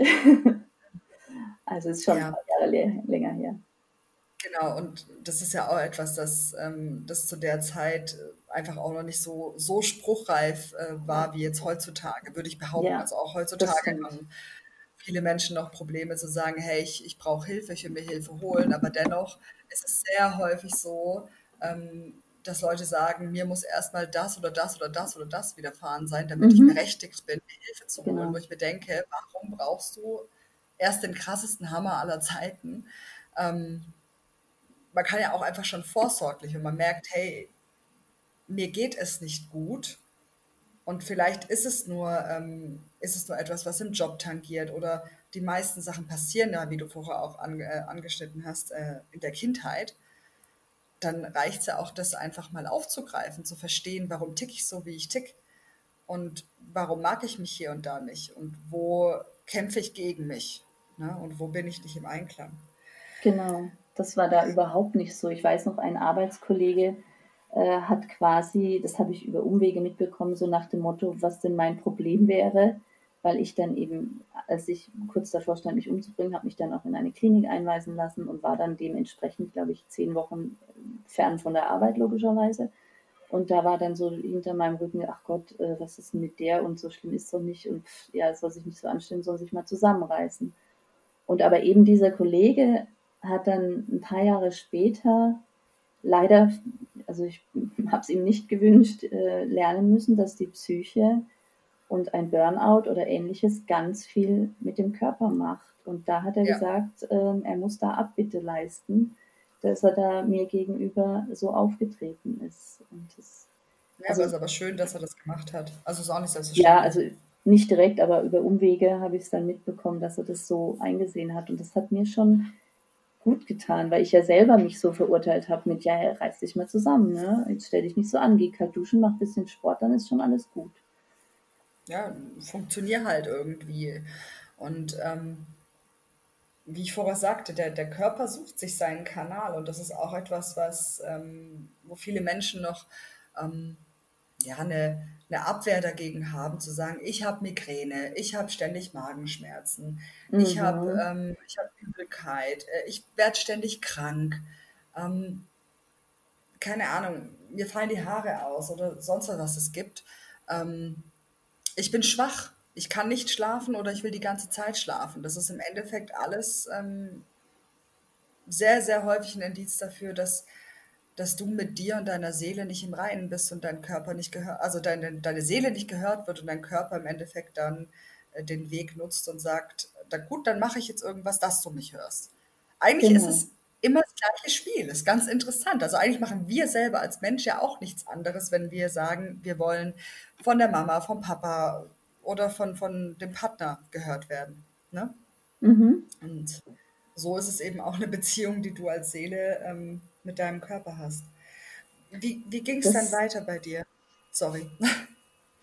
Also ist schon ja. ein paar Jahre länger her. Genau, und das ist ja auch etwas, das, ähm, das zu der Zeit einfach auch noch nicht so, so spruchreif äh, war wie jetzt heutzutage, würde ich behaupten. Ja, also auch heutzutage haben viele Menschen noch Probleme zu sagen, hey, ich, ich brauche Hilfe, ich will mir Hilfe holen, aber dennoch ist es sehr häufig so, ähm, dass Leute sagen, mir muss erstmal das oder das oder das oder das widerfahren sein, damit mhm. ich berechtigt bin, mir Hilfe zu holen. Genau. Wo ich mir denke, warum brauchst du erst den krassesten Hammer aller Zeiten? Ähm, man kann ja auch einfach schon vorsorglich, wenn man merkt, hey, mir geht es nicht gut und vielleicht ist es nur, ähm, ist es nur etwas, was im Job tangiert oder die meisten Sachen passieren ja, wie du vorher auch ange, äh, angeschnitten hast, äh, in der Kindheit, dann reicht es ja auch, das einfach mal aufzugreifen, zu verstehen, warum tick ich so, wie ich tick und warum mag ich mich hier und da nicht und wo kämpfe ich gegen mich ne? und wo bin ich nicht im Einklang. Genau, das war da überhaupt nicht so. Ich weiß noch, ein Arbeitskollege, äh, hat quasi, das habe ich über Umwege mitbekommen, so nach dem Motto, was denn mein Problem wäre, weil ich dann eben, als ich kurz davor stand, mich umzubringen, habe mich dann auch in eine Klinik einweisen lassen und war dann dementsprechend, glaube ich, zehn Wochen fern von der Arbeit logischerweise. Und da war dann so hinter meinem Rücken, ach Gott, äh, was ist denn mit der und so schlimm ist doch nicht und ja, es soll sich nicht so anstellen, soll sich mal zusammenreißen. Und aber eben dieser Kollege hat dann ein paar Jahre später leider, also ich habe es ihm nicht gewünscht, äh, lernen müssen, dass die Psyche und ein Burnout oder ähnliches ganz viel mit dem Körper macht. Und da hat er ja. gesagt, äh, er muss da Abbitte leisten, dass er da mir gegenüber so aufgetreten ist. Und das, ja, also, aber es ist aber schön, dass er das gemacht hat. Also es ist auch nicht selbstverständlich. Ja, also nicht direkt, aber über Umwege habe ich es dann mitbekommen, dass er das so eingesehen hat. Und das hat mir schon gut getan, weil ich ja selber mich so verurteilt habe mit, ja, reiß dich mal zusammen, ne? Jetzt stell dich nicht so an, geh kalt duschen, mach ein bisschen Sport, dann ist schon alles gut. Ja, funktioniert halt irgendwie. Und ähm, wie ich vorher sagte, der, der Körper sucht sich seinen Kanal und das ist auch etwas, was, ähm, wo viele Menschen noch ähm, ja, eine, eine Abwehr dagegen haben, zu sagen, ich habe Migräne, ich habe ständig Magenschmerzen, mhm. ich habe ähm, hab Übelkeit, äh, ich werde ständig krank. Ähm, keine Ahnung, mir fallen die Haare aus oder sonst was es gibt. Ähm, ich bin schwach, ich kann nicht schlafen oder ich will die ganze Zeit schlafen. Das ist im Endeffekt alles ähm, sehr, sehr häufig ein Indiz dafür, dass dass du mit dir und deiner Seele nicht im Reinen bist und dein Körper nicht gehört, also deine, deine Seele nicht gehört wird und dein Körper im Endeffekt dann äh, den Weg nutzt und sagt, da gut, dann mache ich jetzt irgendwas, dass du mich hörst. Eigentlich genau. ist es immer das gleiche Spiel. Das ist ganz interessant. Also eigentlich machen wir selber als Mensch ja auch nichts anderes, wenn wir sagen, wir wollen von der Mama, vom Papa oder von, von dem Partner gehört werden. Ne? Mhm. Und so ist es eben auch eine Beziehung, die du als Seele ähm, mit deinem Körper hast. Wie, wie ging es dann weiter bei dir? Sorry. *laughs*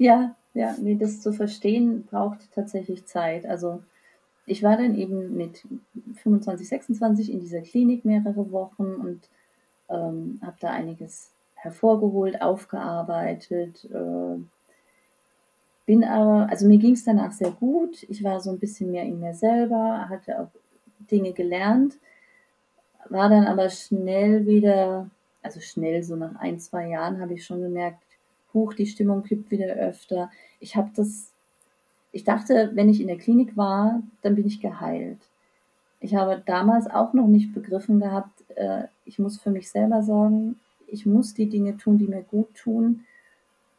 Ja, ja, nee, das zu verstehen braucht tatsächlich Zeit. Also ich war dann eben mit 25, 26 in dieser Klinik mehrere Wochen und ähm, habe da einiges hervorgeholt, aufgearbeitet. Äh, bin aber, also mir ging es danach sehr gut. Ich war so ein bisschen mehr in mir selber, hatte auch Dinge gelernt, war dann aber schnell wieder, also schnell, so nach ein, zwei Jahren habe ich schon gemerkt, huch, die Stimmung kippt wieder öfter. Ich habe das, ich dachte, wenn ich in der Klinik war, dann bin ich geheilt. Ich habe damals auch noch nicht begriffen gehabt, äh, ich muss für mich selber sorgen, ich muss die Dinge tun, die mir gut tun.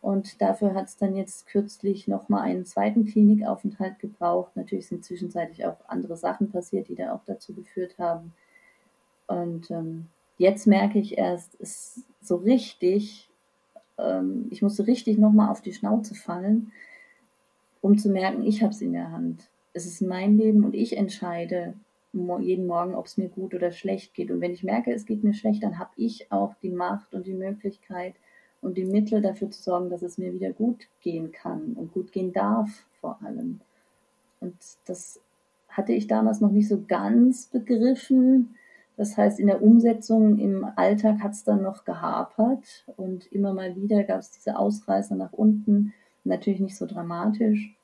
Und dafür hat es dann jetzt kürzlich nochmal einen zweiten Klinikaufenthalt gebraucht. Natürlich sind zwischenzeitlich auch andere Sachen passiert, die da auch dazu geführt haben, und ähm, jetzt merke ich erst, ist so richtig, ähm, ich musste richtig nochmal auf die Schnauze fallen, um zu merken, ich habe es in der Hand. Es ist mein Leben und ich entscheide jeden Morgen, ob es mir gut oder schlecht geht. Und wenn ich merke, es geht mir schlecht, dann habe ich auch die Macht und die Möglichkeit und die Mittel dafür zu sorgen, dass es mir wieder gut gehen kann und gut gehen darf vor allem. Und das hatte ich damals noch nicht so ganz begriffen. Das heißt, in der Umsetzung im Alltag hat es dann noch gehapert und immer mal wieder gab es diese Ausreißer nach unten. Natürlich nicht so dramatisch.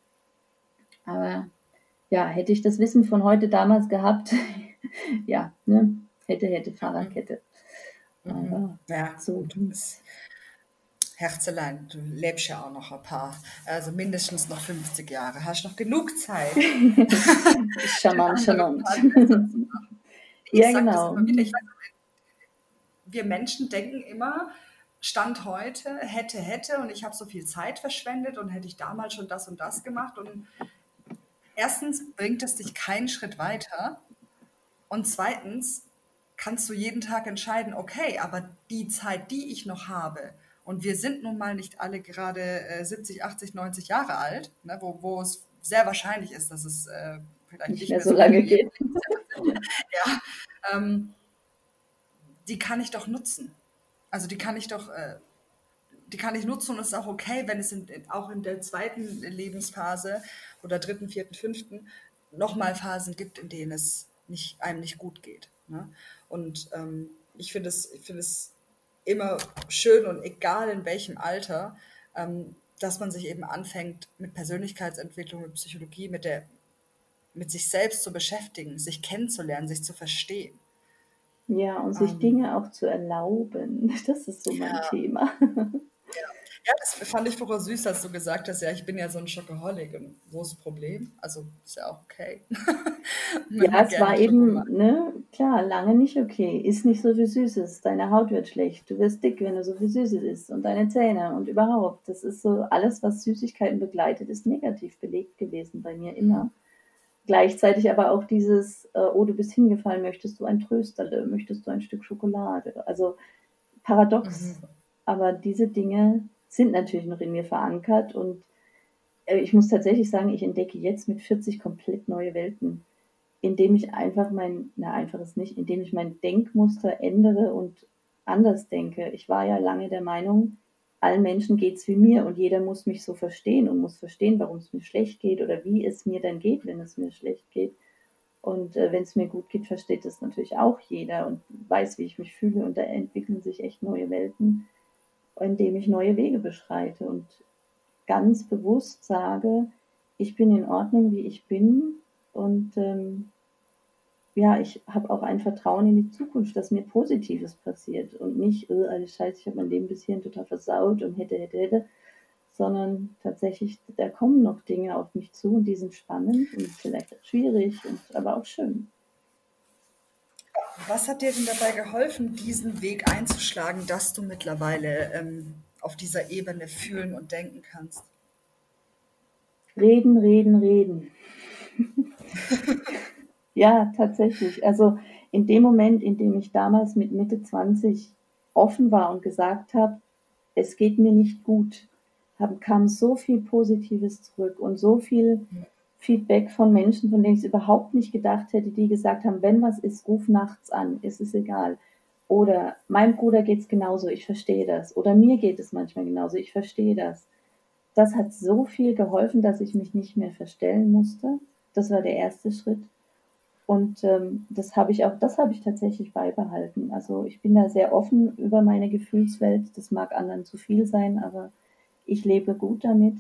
Aber ja, hätte ich das Wissen von heute damals gehabt, *laughs* ja, ne, hätte, hätte Fahrradkette. Mhm. Aber ja, so. Das Herzelein, du lebst ja auch noch ein paar, also mindestens noch 50 Jahre. Hast noch genug Zeit. *laughs* charmant, *laughs* charmant. Ich ja, genau. Wieder, wir Menschen denken immer, Stand heute, hätte, hätte und ich habe so viel Zeit verschwendet und hätte ich damals schon das und das gemacht. Und erstens bringt es dich keinen Schritt weiter und zweitens kannst du jeden Tag entscheiden, okay, aber die Zeit, die ich noch habe, und wir sind nun mal nicht alle gerade äh, 70, 80, 90 Jahre alt, ne, wo, wo es sehr wahrscheinlich ist, dass es äh, vielleicht nicht, nicht mehr, mehr so lange geht. *laughs* ja, ähm, die kann ich doch nutzen. Also die kann ich doch, äh, die kann ich nutzen und es ist auch okay, wenn es in, auch in der zweiten Lebensphase oder dritten, vierten, fünften nochmal Phasen gibt, in denen es nicht, einem nicht gut geht. Ne? Und ähm, ich finde es, ich finde es immer schön und egal in welchem Alter, ähm, dass man sich eben anfängt, mit Persönlichkeitsentwicklung, mit Psychologie, mit, der, mit sich selbst zu beschäftigen, sich kennenzulernen, sich zu verstehen. Ja, und sich Ähm, Dinge auch zu erlauben. *laughs* Das ist so mein ja, Thema. ja. Ja, das fand ich vorher süß, dass du gesagt hast, ja, ich bin ja so ein Schokoholic. Und wo ist das Problem? Also, ist ja auch okay, *laughs* Ja, es war eben, ne, klar, lange nicht okay. Iss nicht so viel Süßes. Deine Haut wird schlecht. Du wirst dick, wenn du so viel Süßes isst. Und deine Zähne und überhaupt. Das ist so, alles, was Süßigkeiten begleitet, ist negativ belegt gewesen bei mir immer. Gleichzeitig aber auch dieses, äh, oh, du bist hingefallen, möchtest du ein Trösterle, möchtest du ein Stück Schokolade? Also paradox, Mhm. aber diese Dinge sind natürlich noch in mir verankert und äh, ich muss tatsächlich sagen, ich entdecke jetzt mit 40 komplett neue Welten, indem ich einfach mein, na einfach ist nicht, indem ich mein Denkmuster ändere und anders denke. Ich war ja lange der Meinung, allen Menschen geht's wie mir und jeder muss mich so verstehen und muss verstehen, warum es mir schlecht geht oder wie es mir dann geht, wenn es mir schlecht geht. Und äh, wenn es mir gut geht, versteht das natürlich auch jeder und weiß, wie ich mich fühle. Und da entwickeln sich echt neue Welten, indem ich neue Wege beschreite und ganz bewusst sage, ich bin in Ordnung, wie ich bin. Und ähm, ja, ich habe auch ein Vertrauen in die Zukunft, dass mir Positives passiert und nicht, äh, alles Scheiße, ich habe mein Leben bis hierhin total versaut und hätte, hätte, hätte, sondern tatsächlich, da kommen noch Dinge auf mich zu und die sind spannend und vielleicht auch schwierig und aber auch schön. Was hat dir denn dabei geholfen, diesen Weg einzuschlagen, dass du mittlerweile ähm, auf dieser Ebene fühlen und denken kannst? Reden, reden, reden. *laughs* Ja, tatsächlich. Also in dem Moment, in dem ich damals mit Mitte 20 offen war und gesagt habe, es geht mir nicht gut, haben, kam so viel Positives zurück und so viel Feedback von Menschen, von denen ich es überhaupt nicht gedacht hätte, die gesagt haben, wenn was ist, ruf nachts an, ist es egal. Oder meinem Bruder geht es genauso, ich verstehe das. Oder mir geht es manchmal genauso, ich verstehe das. Das hat so viel geholfen, dass ich mich nicht mehr verstellen musste. Das war der erste Schritt. Und ähm, das habe ich auch, das habe ich tatsächlich beibehalten. Also ich bin da sehr offen über meine Gefühlswelt. Das mag anderen zu viel sein, aber ich lebe gut damit.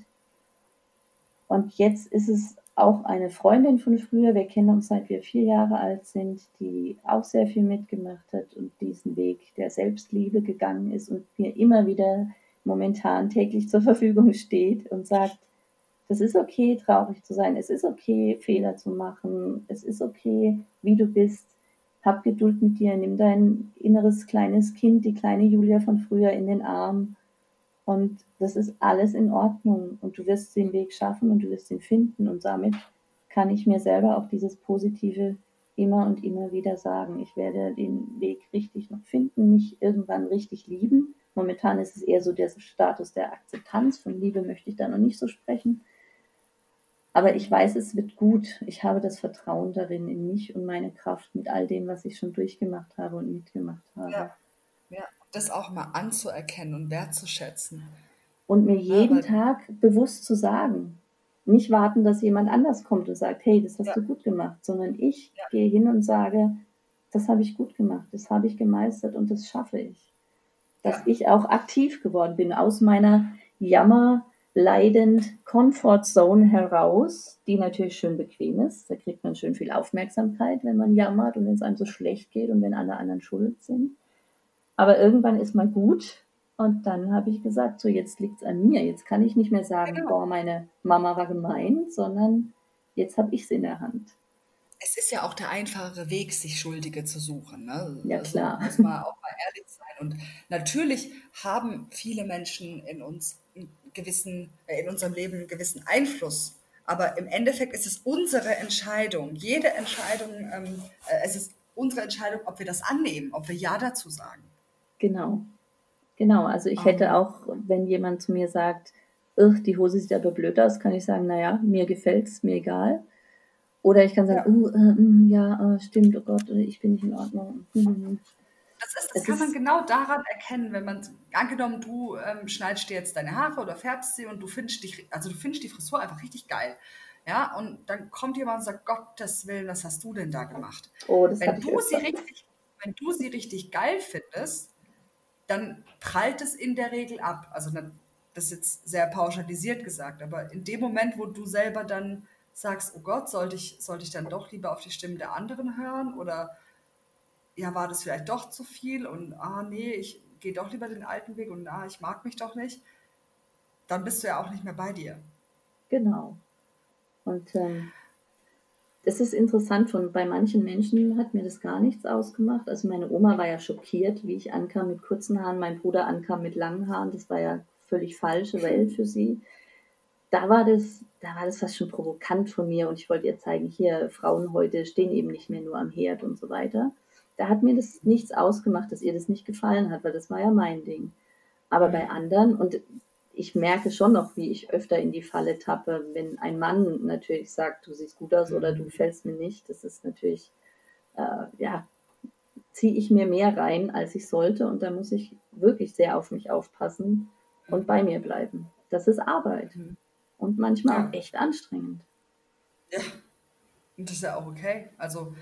Und jetzt ist es auch eine Freundin von früher, wir kennen uns seit wir vier Jahre alt sind, die auch sehr viel mitgemacht hat und diesen Weg der Selbstliebe gegangen ist und mir immer wieder momentan täglich zur Verfügung steht und sagt, das ist okay, traurig zu sein, es ist okay, Fehler zu machen, es ist okay, wie du bist. Hab Geduld mit dir, nimm dein inneres kleines Kind, die kleine Julia von früher in den Arm und das ist alles in Ordnung und du wirst den Weg schaffen und du wirst ihn finden und damit kann ich mir selber auch dieses Positive immer und immer wieder sagen. Ich werde den Weg richtig noch finden, mich irgendwann richtig lieben. Momentan ist es eher so der Status der Akzeptanz. Von Liebe möchte ich da noch nicht so sprechen. Aber ich weiß, es wird gut. Ich habe das Vertrauen darin in mich und meine Kraft mit all dem, was ich schon durchgemacht habe und mitgemacht habe. Ja, ja. Das auch mal anzuerkennen und wertzuschätzen. Und mir jeden weil, Tag bewusst zu sagen. Nicht warten, dass jemand anders kommt und sagt, hey, das hast ja, du gut gemacht, sondern ich ja, gehe hin und sage, das habe ich gut gemacht, das habe ich gemeistert und das schaffe ich. Dass ja, ich auch aktiv geworden bin aus meiner Jammer, leidend Comfort Zone heraus, die natürlich schön bequem ist. Da kriegt man schön viel Aufmerksamkeit, wenn man jammert und wenn es einem so schlecht geht und wenn alle anderen schuld sind. Aber irgendwann ist mal gut und dann habe ich gesagt, so jetzt liegt es an mir. Jetzt kann ich nicht mehr sagen, genau. boah, meine Mama war gemein, sondern jetzt habe ich es in der Hand. Es ist ja auch der einfachere Weg, sich Schuldige zu suchen. Ne? Ja, Also klar. muss man auch mal ehrlich sein. Und natürlich haben viele Menschen in uns einen gewissen, äh, in unserem Leben einen gewissen Einfluss. Aber im Endeffekt ist es unsere Entscheidung. Jede Entscheidung, ähm, äh, es ist unsere Entscheidung, ob wir das annehmen, ob wir Ja dazu sagen. Genau. Genau. Also ich hätte Ähm, auch, wenn jemand zu mir sagt, "Ugh, die Hose sieht aber blöd aus, kann ich sagen, naja, mir gefällt's, mir egal. Oder ich kann sagen, ja, äh, mm, ja, äh, stimmt, oh Gott, äh, ich bin nicht in Ordnung. Mhm. das ist, das Es kann man ist, genau daran erkennen, wenn man, angenommen, du ähm, schneidest dir jetzt deine Haare oder färbst sie und du findest die, also du findest die Frisur einfach richtig geil. Ja, und dann kommt jemand und sagt, Gottes Willen, was hast du denn da gemacht? oh, das Wenn du sie richtig, wenn du sie richtig geil findest, dann prallt es in der Regel ab. Also Das ist jetzt sehr pauschalisiert gesagt, aber in dem Moment, wo du selber dann sagst, oh Gott, sollte ich, sollte ich dann doch lieber auf die Stimmen der anderen hören oder ja, war das vielleicht doch zu viel und ah nee, ich gehe doch lieber den alten Weg und ah, ich mag mich doch nicht, dann bist du ja auch nicht mehr bei dir. Genau. Und ähm, es ist interessant, von, bei manchen Menschen hat mir das gar nichts ausgemacht. Also meine Oma war ja schockiert, wie ich ankam mit kurzen Haaren, mein Bruder ankam mit langen Haaren. Das war ja völlig falsche Welt für sie. Da war das, da war das fast schon provokant von mir und ich wollte ihr zeigen, hier, Frauen heute stehen eben nicht mehr nur am Herd und so weiter. Da hat mir das nichts ausgemacht, dass ihr das nicht gefallen hat, weil das war ja mein Ding. Aber bei anderen, und ich merke schon noch, wie ich öfter in die Falle tappe, wenn ein Mann natürlich sagt, du siehst gut aus oder du mhm. fällst mir nicht. Das ist natürlich, äh, ja, ziehe ich mir mehr rein, als ich sollte. Und da muss ich wirklich sehr auf mich aufpassen und bei mir bleiben. Das ist Arbeit. Und manchmal ja. auch echt anstrengend. Ja, und das ist ja auch okay. Also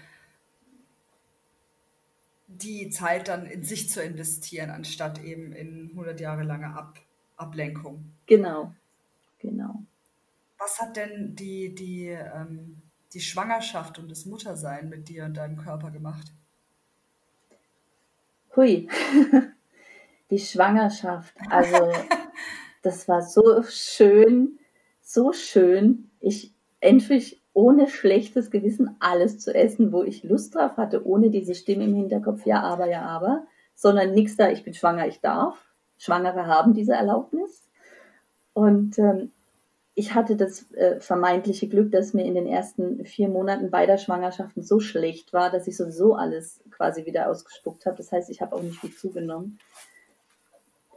die Zeit dann in sich zu investieren, anstatt eben in 100 Jahre lange Ab Ablenkung. Genau, genau. Was hat denn die, die, ähm, die Schwangerschaft und das Muttersein mit dir und deinem Körper gemacht? Hui, *laughs* die Schwangerschaft. Also, *laughs* das war so schön, so schön. Ich endlich ohne schlechtes Gewissen alles zu essen, wo ich Lust drauf hatte, ohne diese Stimme im Hinterkopf, ja, aber, ja, aber, sondern nichts da, ich bin schwanger, ich darf. Schwangere haben diese Erlaubnis. Und ähm, ich hatte das äh, vermeintliche Glück, dass mir in den ersten vier Monaten beider Schwangerschaften so schlecht war, dass ich sowieso alles quasi wieder ausgespuckt habe. Das heißt, ich habe auch nicht viel zugenommen.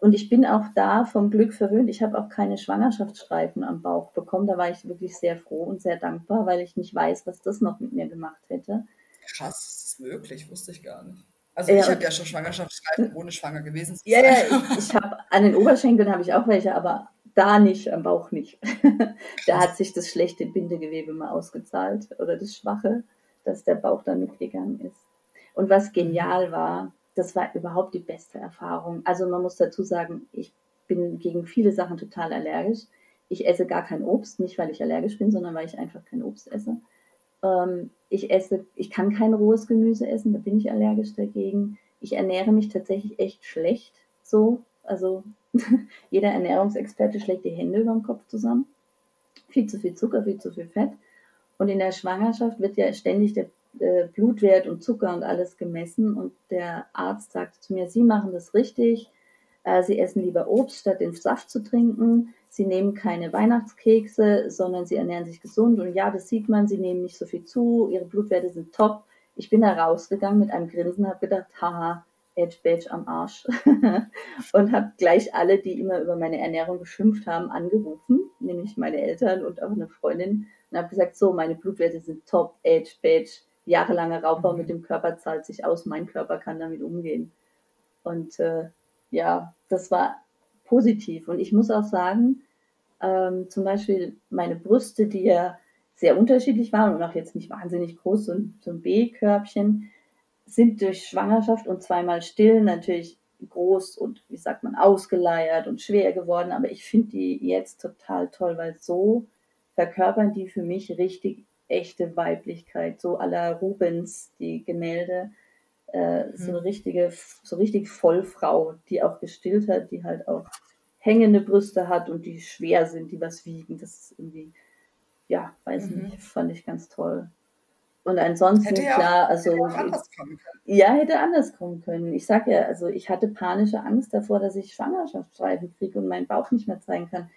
Und ich bin auch da vom Glück verwöhnt. Ich habe auch keine Schwangerschaftsstreifen am Bauch bekommen. Da war ich wirklich sehr froh und sehr dankbar, weil ich nicht weiß, was das noch mit mir gemacht hätte. Krass, das ist möglich, wusste ich gar nicht. Also ich habe ja schon Schwangerschaftsstreifen *laughs* ohne schwanger gewesen zu Ja, ja, ich, ich habe an den Oberschenkeln habe ich auch welche, aber da nicht, am Bauch nicht. *laughs* da hat sich das schlechte Bindegewebe mal ausgezahlt oder das schwache, dass der Bauch dann mitgegangen ist. Und was genial war, das war überhaupt die beste Erfahrung. Also man muss dazu sagen, ich bin gegen viele Sachen total allergisch. Ich esse gar kein Obst, nicht weil ich allergisch bin, sondern weil ich einfach kein Obst esse. Ähm, ich esse, ich kann kein rohes Gemüse essen, da bin ich allergisch dagegen. Ich ernähre mich tatsächlich echt schlecht, so. Also *laughs* jeder Ernährungsexperte schlägt die Hände über den Kopf zusammen. Viel zu viel Zucker, viel zu viel Fett. Und in der Schwangerschaft wird ja ständig der äh, Blutwert und Zucker und alles gemessen. Und der Arzt sagte zu mir, Sie machen das richtig. Äh, Sie essen lieber Obst, statt den Saft zu trinken. Sie nehmen keine Weihnachtskekse, sondern sie ernähren sich gesund. Und ja, das sieht man, sie nehmen nicht so viel zu, ihre Blutwerte sind top. Ich bin da rausgegangen mit einem Grinsen, habe gedacht, haha, Edge Badge am Arsch. *laughs* und habe gleich alle, die immer über meine Ernährung geschimpft haben, angerufen, nämlich meine Eltern und auch eine Freundin. Und habe gesagt, so, meine Blutwerte sind top, Edge Badge. Jahrelanger Raubbau mit dem Körper zahlt sich aus, mein Körper kann damit umgehen. Und äh, ja, das war positiv. Und ich muss auch sagen, ähm, zum Beispiel meine Brüste, die ja sehr unterschiedlich waren und auch jetzt nicht wahnsinnig groß, so ein, so ein B-Körbchen, sind durch Schwangerschaft und zweimal still natürlich groß und, wie sagt man, ausgeleiert und schwer geworden. Aber ich finde die jetzt total toll, weil so verkörpern die für mich richtig echte Weiblichkeit, so aller Rubens, die Gemälde. Äh, mhm. so eine richtige, so richtig Vollfrau, die auch gestillt hat, die halt auch hängende Brüste hat und die schwer sind, die was wiegen. Das ist irgendwie, ja, weiß mhm. nicht, fand ich ganz toll. Und ansonsten, hätte ja, klar, also. Hätte anders kommen können. Ja, hätte anders kommen können. Ich sag ja, also ich hatte panische Angst davor, dass ich Schwangerschaftsstreifen kriege und meinen Bauch nicht mehr zeigen kann.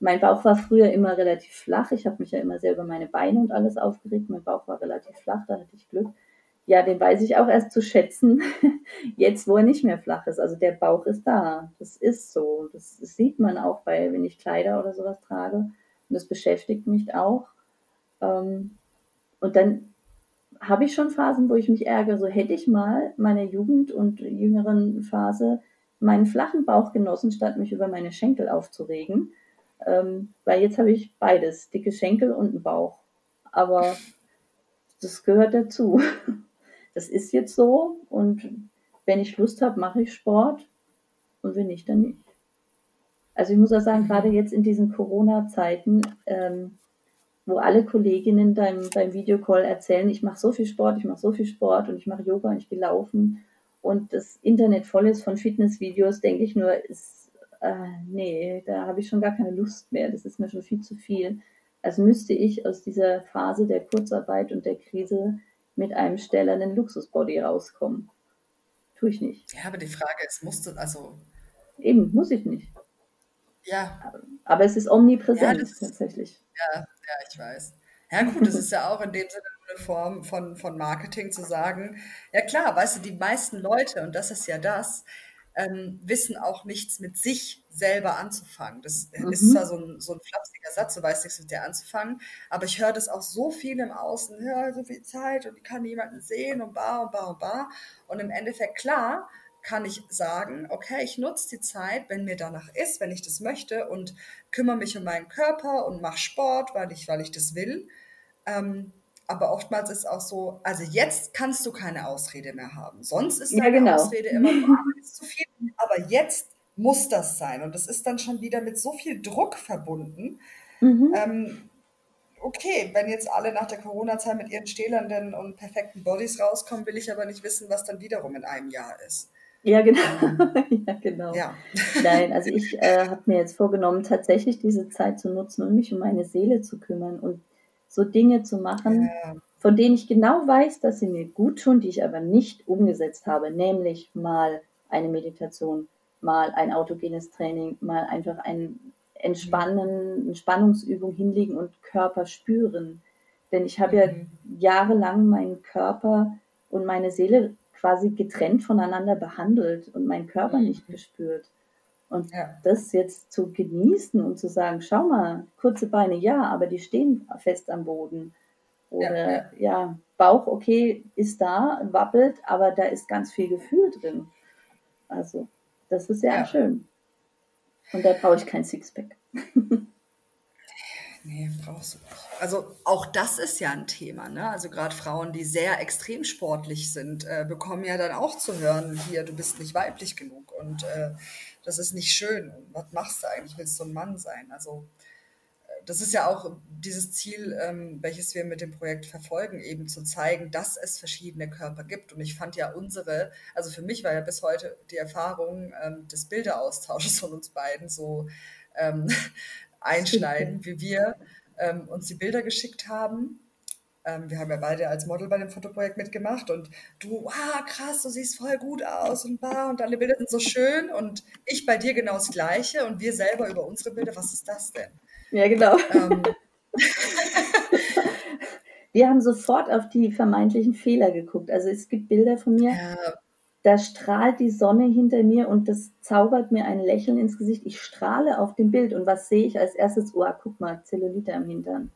Mein Bauch war früher immer relativ flach. Ich habe mich ja immer sehr über meine Beine und alles aufgeregt. Mein Bauch war relativ flach, da hatte ich Glück ja, den weiß ich auch erst zu schätzen, *laughs* jetzt wo er nicht mehr flach ist. Also der Bauch ist da. Das ist so. Das, das sieht man auch bei, wenn ich Kleider oder sowas trage. Und das beschäftigt mich auch. Ähm, und dann habe ich schon Phasen, wo ich mich ärgere. So hätte ich mal meiner Jugend und jüngeren Phase meinen flachen Bauch genossen, statt mich über meine Schenkel aufzuregen. Ähm, weil jetzt habe ich beides, dicke Schenkel und einen Bauch. Aber das gehört dazu. *laughs* das ist jetzt so und wenn ich Lust habe, mache ich Sport und wenn nicht, dann nicht. Also ich muss auch sagen, gerade jetzt in diesen Corona-Zeiten, ähm, wo alle Kolleginnen beim, beim Videocall erzählen, ich mache so viel Sport, ich mache so viel Sport und ich mache Yoga und ich gehe laufen und das Internet voll ist von Fitnessvideos, denke ich nur, ist, äh, nee, da habe ich schon gar keine Lust mehr. Das ist mir schon viel zu viel. Also müsste ich aus dieser Phase der Kurzarbeit und der Krise mit einem stählernen Luxusbody rauskommen. Tue ich nicht. Ja, aber die Frage ist, musst du, also. Eben, muss ich nicht. Ja. Aber es ist omnipräsent ja, ist, tatsächlich. Ja, ja, ich weiß. Ja, gut, das ist ja auch in dem Sinne eine Form von, von Marketing zu sagen, ja klar, weißt du, die meisten Leute, und das ist ja das, ähm, wissen auch nichts mit sich selber anzufangen. Das mhm. ist zwar so ein, so ein flapsiger Satz, du weißt nichts mit dir anzufangen, aber ich höre das auch so viel im Außen, ja, so viel Zeit und ich kann niemanden sehen und bar und bar und bar. Und im Endeffekt, klar, kann ich sagen, okay, ich nutze die Zeit, wenn mir danach ist, wenn ich das möchte und kümmere mich um meinen Körper und mache Sport, weil ich, weil ich das will. Ähm, aber oftmals ist auch so, also jetzt kannst du keine Ausrede mehr haben. Sonst ist deine ja, genau. Ausrede immer, du arbeitest zu viel. Aber jetzt muss das sein. Und das ist dann schon wieder mit so viel Druck verbunden. Mhm. Ähm, okay, wenn jetzt alle nach der Corona-Zeit mit ihren stählernden und perfekten Bodies rauskommen, will ich aber nicht wissen, was dann wiederum in einem Jahr ist. Ja, genau. *laughs* ja, genau. Ja. Nein, also ich äh, habe mir jetzt vorgenommen, tatsächlich diese Zeit zu nutzen, um mich um meine Seele zu kümmern und so Dinge zu machen, ja. von denen ich genau weiß, dass sie mir gut tun, die ich aber nicht umgesetzt habe, nämlich mal eine Meditation, mal ein autogenes Training, mal einfach ein Entspannen, Entspannungsübung hinlegen und Körper spüren. Denn ich habe ja mhm. jahrelang meinen Körper und meine Seele quasi getrennt voneinander behandelt und meinen Körper mhm. nicht gespürt. Und ja. das jetzt zu genießen und zu sagen, schau mal, kurze Beine, ja, aber die stehen fest am Boden. Oder ja, ja. ja, Bauch, okay, ist da, wappelt, aber da ist ganz viel Gefühl drin. Also, das ist ja, schön. Und da brauche ich kein Sixpack. *laughs* Nee, brauchst du nicht. Also auch das ist ja ein Thema, ne? Also gerade Frauen, die sehr extrem sportlich sind, äh, bekommen ja dann auch zu hören, hier, du bist nicht weiblich genug und äh, das ist nicht schön. Was machst du eigentlich? Willst du ein Mann sein? Also äh, das ist ja auch dieses Ziel, ähm, welches wir mit dem Projekt verfolgen, eben zu zeigen, dass es verschiedene Körper gibt. Und ich fand ja unsere, also für mich war ja bis heute die Erfahrung ähm, des Bilderaustausches von uns beiden so ähm, einschneiden, wie wir ähm, uns die Bilder geschickt haben. Ähm, wir haben ja beide als Model bei dem Fotoprojekt mitgemacht und du, wow, krass, du siehst voll gut aus und bar und deine Bilder sind so schön und ich bei dir genau das Gleiche und wir selber über unsere Bilder, was ist das denn? Ja, genau. Ähm, *laughs* *laughs* wir haben sofort auf die vermeintlichen Fehler geguckt. Also es gibt Bilder von mir, ja da strahlt die Sonne hinter mir und das zaubert mir ein Lächeln ins Gesicht. Ich strahle auf dem Bild und was sehe ich als erstes? Oh, guck mal, Zellulite am Hintern.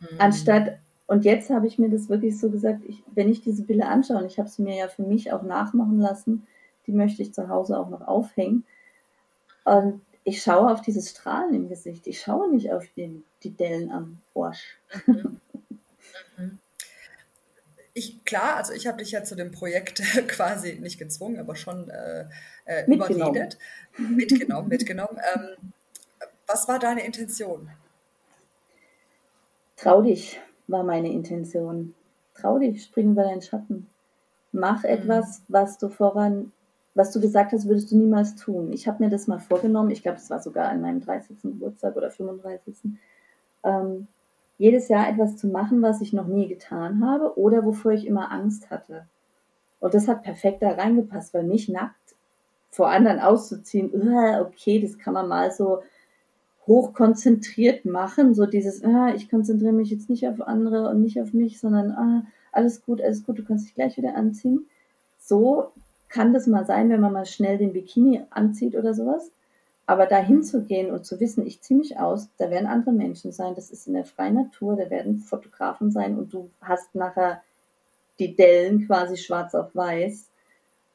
Mhm. Anstatt, und jetzt habe ich mir das wirklich so gesagt, ich, wenn ich diese Bilder anschaue, und ich habe es mir ja für mich auch nachmachen lassen, die möchte ich zu Hause auch noch aufhängen. Und ich schaue auf dieses Strahlen im Gesicht. Ich schaue nicht auf den, die Dellen am Arsch. Mhm ich, klar, also ich habe dich ja zu dem Projekt *laughs* quasi nicht gezwungen, aber schon äh, äh, überredet. Mitgenommen, mitgenommen. Ähm, was war deine Intention? Trau dich, war meine Intention. Trau dich, spring über deinen Schatten. Mach mhm. etwas, was du voran, was du gesagt hast, würdest du niemals tun. Ich habe mir das mal vorgenommen, ich glaube, es war sogar an meinem 30. Geburtstag oder 35. Ähm, jedes Jahr etwas zu machen, was ich noch nie getan habe oder wovor ich immer Angst hatte. Und das hat perfekt da reingepasst, weil mich nackt vor anderen auszuziehen, okay, das kann man mal so hochkonzentriert machen, so dieses, ich konzentriere mich jetzt nicht auf andere und nicht auf mich, sondern ah, alles gut, alles gut, du kannst dich gleich wieder anziehen. So kann das mal sein, wenn man mal schnell den Bikini anzieht oder sowas. Aber da hinzugehen und zu wissen, ich ziehe mich aus, da werden andere Menschen sein, das ist in der freien Natur, da werden Fotografen sein und du hast nachher die Dellen quasi schwarz auf weiß.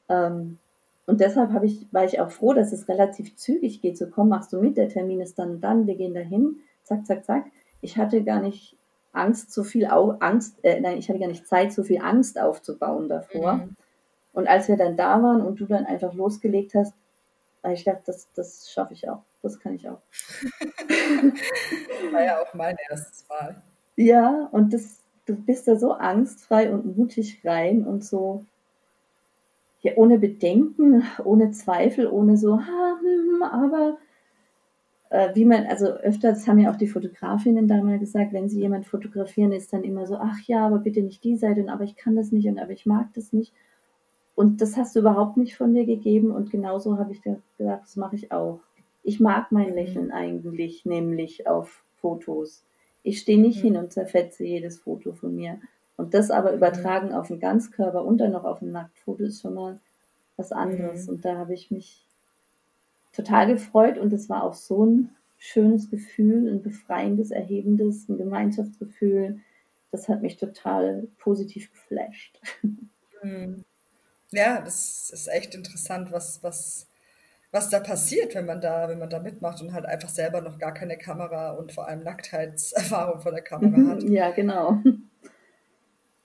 Ähm, und deshalb habe ich, war ich auch froh, dass es relativ zügig geht. So, komm, machst du mit, der Termin ist dann und dann, wir gehen dahin, zack, zack, zack. Ich hatte gar nicht Angst, so viel Au Angst, äh, nein, ich hatte gar nicht Zeit, so viel Angst aufzubauen davor. Mhm. Und als wir dann da waren und du dann einfach losgelegt hast, weil ich dachte, das, das schaffe ich auch. das kann ich auch. *laughs* War ja auch mein erstes Mal. Ja, und das, du bist da so angstfrei und mutig rein und so, ja, ohne Bedenken, ohne Zweifel, ohne so, ha, hm, hm, aber äh, wie man, also öfters haben ja auch die Fotografinnen da mal gesagt, wenn sie jemand fotografieren, ist dann immer so, ach ja, aber bitte nicht die Seite und aber ich kann das nicht und aber ich mag das nicht. Und das hast du überhaupt nicht von dir gegeben und genauso habe ich gesagt, das mache ich auch. Ich mag mein mhm. Lächeln eigentlich, nämlich auf Fotos. Ich stehe nicht mhm. hin und zerfetze jedes Foto von mir. Und das aber mhm. übertragen auf einen Ganzkörper und dann noch auf ein Nacktfoto ist schon mal was anderes. Und da habe ich mich total gefreut und es war auch so ein schönes Gefühl, ein befreiendes, erhebendes, ein Gemeinschaftsgefühl. Das hat mich total positiv geflasht. *laughs* Mhm. Ja, das ist echt interessant, was, was, was da passiert, wenn man da, wenn man da mitmacht und halt einfach selber noch gar keine Kamera und vor allem Nacktheitserfahrung vor der Kamera hat. Ja, genau.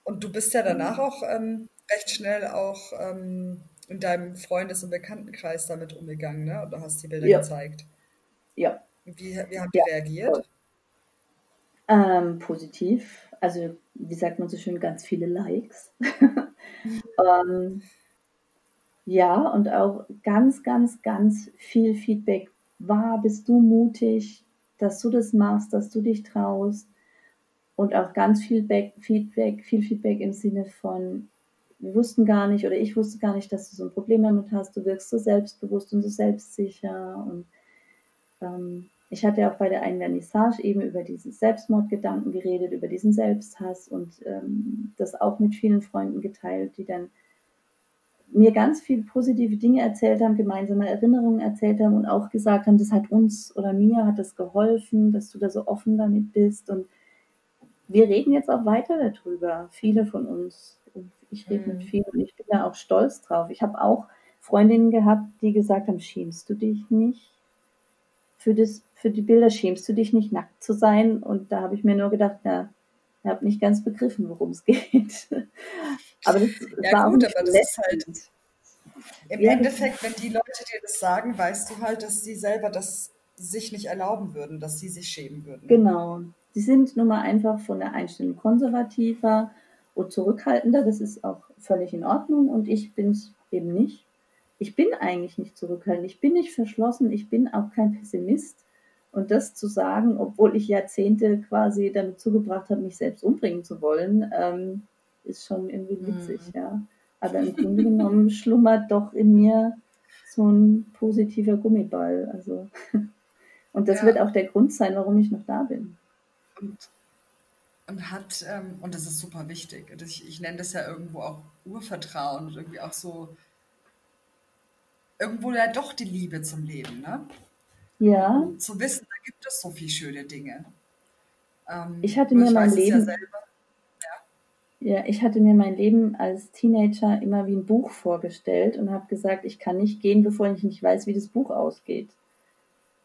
Und du bist ja danach auch ähm, recht schnell auch ähm, in deinem Freundes- und Bekanntenkreis damit umgegangen, ne? Und du hast die Bilder ja. gezeigt. Ja. Wie, wie haben die ja. reagiert? Ähm, positiv. Also, wie sagt man so schön, ganz viele Likes. *laughs* ähm, ja, und auch ganz, ganz, ganz viel Feedback. War, bist du mutig, dass du das machst, dass du dich traust? Und auch ganz viel Feedback, viel Feedback im Sinne von, wir wussten gar nicht oder ich wusste gar nicht, dass du so ein Problem damit hast. Du wirkst so selbstbewusst und so selbstsicher. Und ähm, ich hatte ja auch bei der einen Vernissage eben über diesen Selbstmordgedanken geredet, über diesen Selbsthass und ähm, das auch mit vielen Freunden geteilt, die dann mir ganz viele positive Dinge erzählt haben, gemeinsame Erinnerungen erzählt haben und auch gesagt haben, das hat uns oder mir hat das geholfen, dass du da so offen damit bist. Und wir reden jetzt auch weiter darüber, viele von uns. Und ich rede mhm. mit vielen und ich bin da auch stolz drauf. Ich habe auch Freundinnen gehabt, die gesagt haben, schämst du dich nicht? Für, das, für die Bilder schämst du dich nicht, nackt zu sein? Und da habe ich mir nur gedacht, na, ich habe nicht ganz begriffen, worum es *laughs* geht. aber das ja, war gut, aber das ist halt im ja, Endeffekt, wenn die Leute dir das sagen, weißt du halt, dass sie selber das sich nicht erlauben würden, dass sie sich schämen würden. Genau. Sie sind nun mal einfach von der Einstellung konservativer und zurückhaltender. Das ist auch völlig in Ordnung und ich bin es eben nicht. Ich bin eigentlich nicht zurückhaltend. Ich bin nicht verschlossen. Ich bin auch kein Pessimist. Und das zu sagen, obwohl ich Jahrzehnte quasi damit zugebracht habe, mich selbst umbringen zu wollen, ähm, ist schon irgendwie witzig, mhm. ja. Aber im Grunde genommen *laughs* schlummert doch in mir so ein positiver Gummiball. Also, *laughs* und das ja. wird auch der Grund sein, warum ich noch da bin. Und, und hat, ähm, und das ist super wichtig. Ich, ich nenne das ja irgendwo auch Urvertrauen und irgendwie auch so, irgendwo ja doch die Liebe zum Leben, ne? Ja. Und zu wissen, da gibt es so viele schöne Dinge. Ähm, ich hatte mir mein Leben. Ja, ja. ja, ich hatte mir mein Leben als Teenager immer wie ein Buch vorgestellt und habe gesagt, ich kann nicht gehen, bevor ich nicht weiß, wie das Buch ausgeht.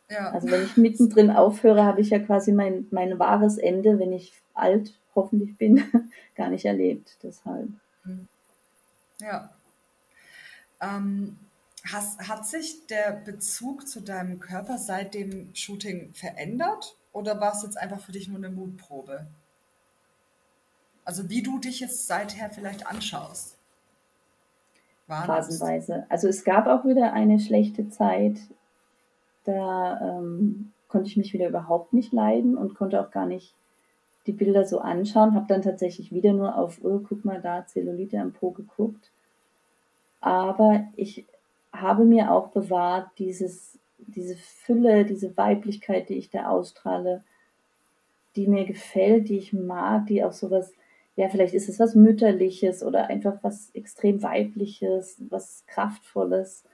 Ja. Also wenn ich mittendrin aufhöre, habe ich ja quasi mein, mein wahres Ende, wenn ich alt hoffentlich bin, *laughs* gar nicht erlebt. Deshalb. Mhm. Ja. Ähm, Has, hat sich der Bezug zu deinem Körper seit dem Shooting verändert oder war es jetzt einfach für dich nur eine Mutprobe? Also wie du dich jetzt seither vielleicht anschaust? Phasenweise. Also es gab auch wieder eine schlechte Zeit, da ähm, konnte ich mich wieder überhaupt nicht leiden und konnte auch gar nicht die Bilder so anschauen. Habe dann tatsächlich wieder nur auf, oh, guck mal da, Zellulite am Po geguckt. Aber ich habe mir auch bewahrt, dieses, diese Fülle, diese Weiblichkeit, die ich da ausstrahle, die mir gefällt, die ich mag, die auch sowas, ja, vielleicht ist es was Mütterliches oder einfach was extrem Weibliches, was Kraftvolles.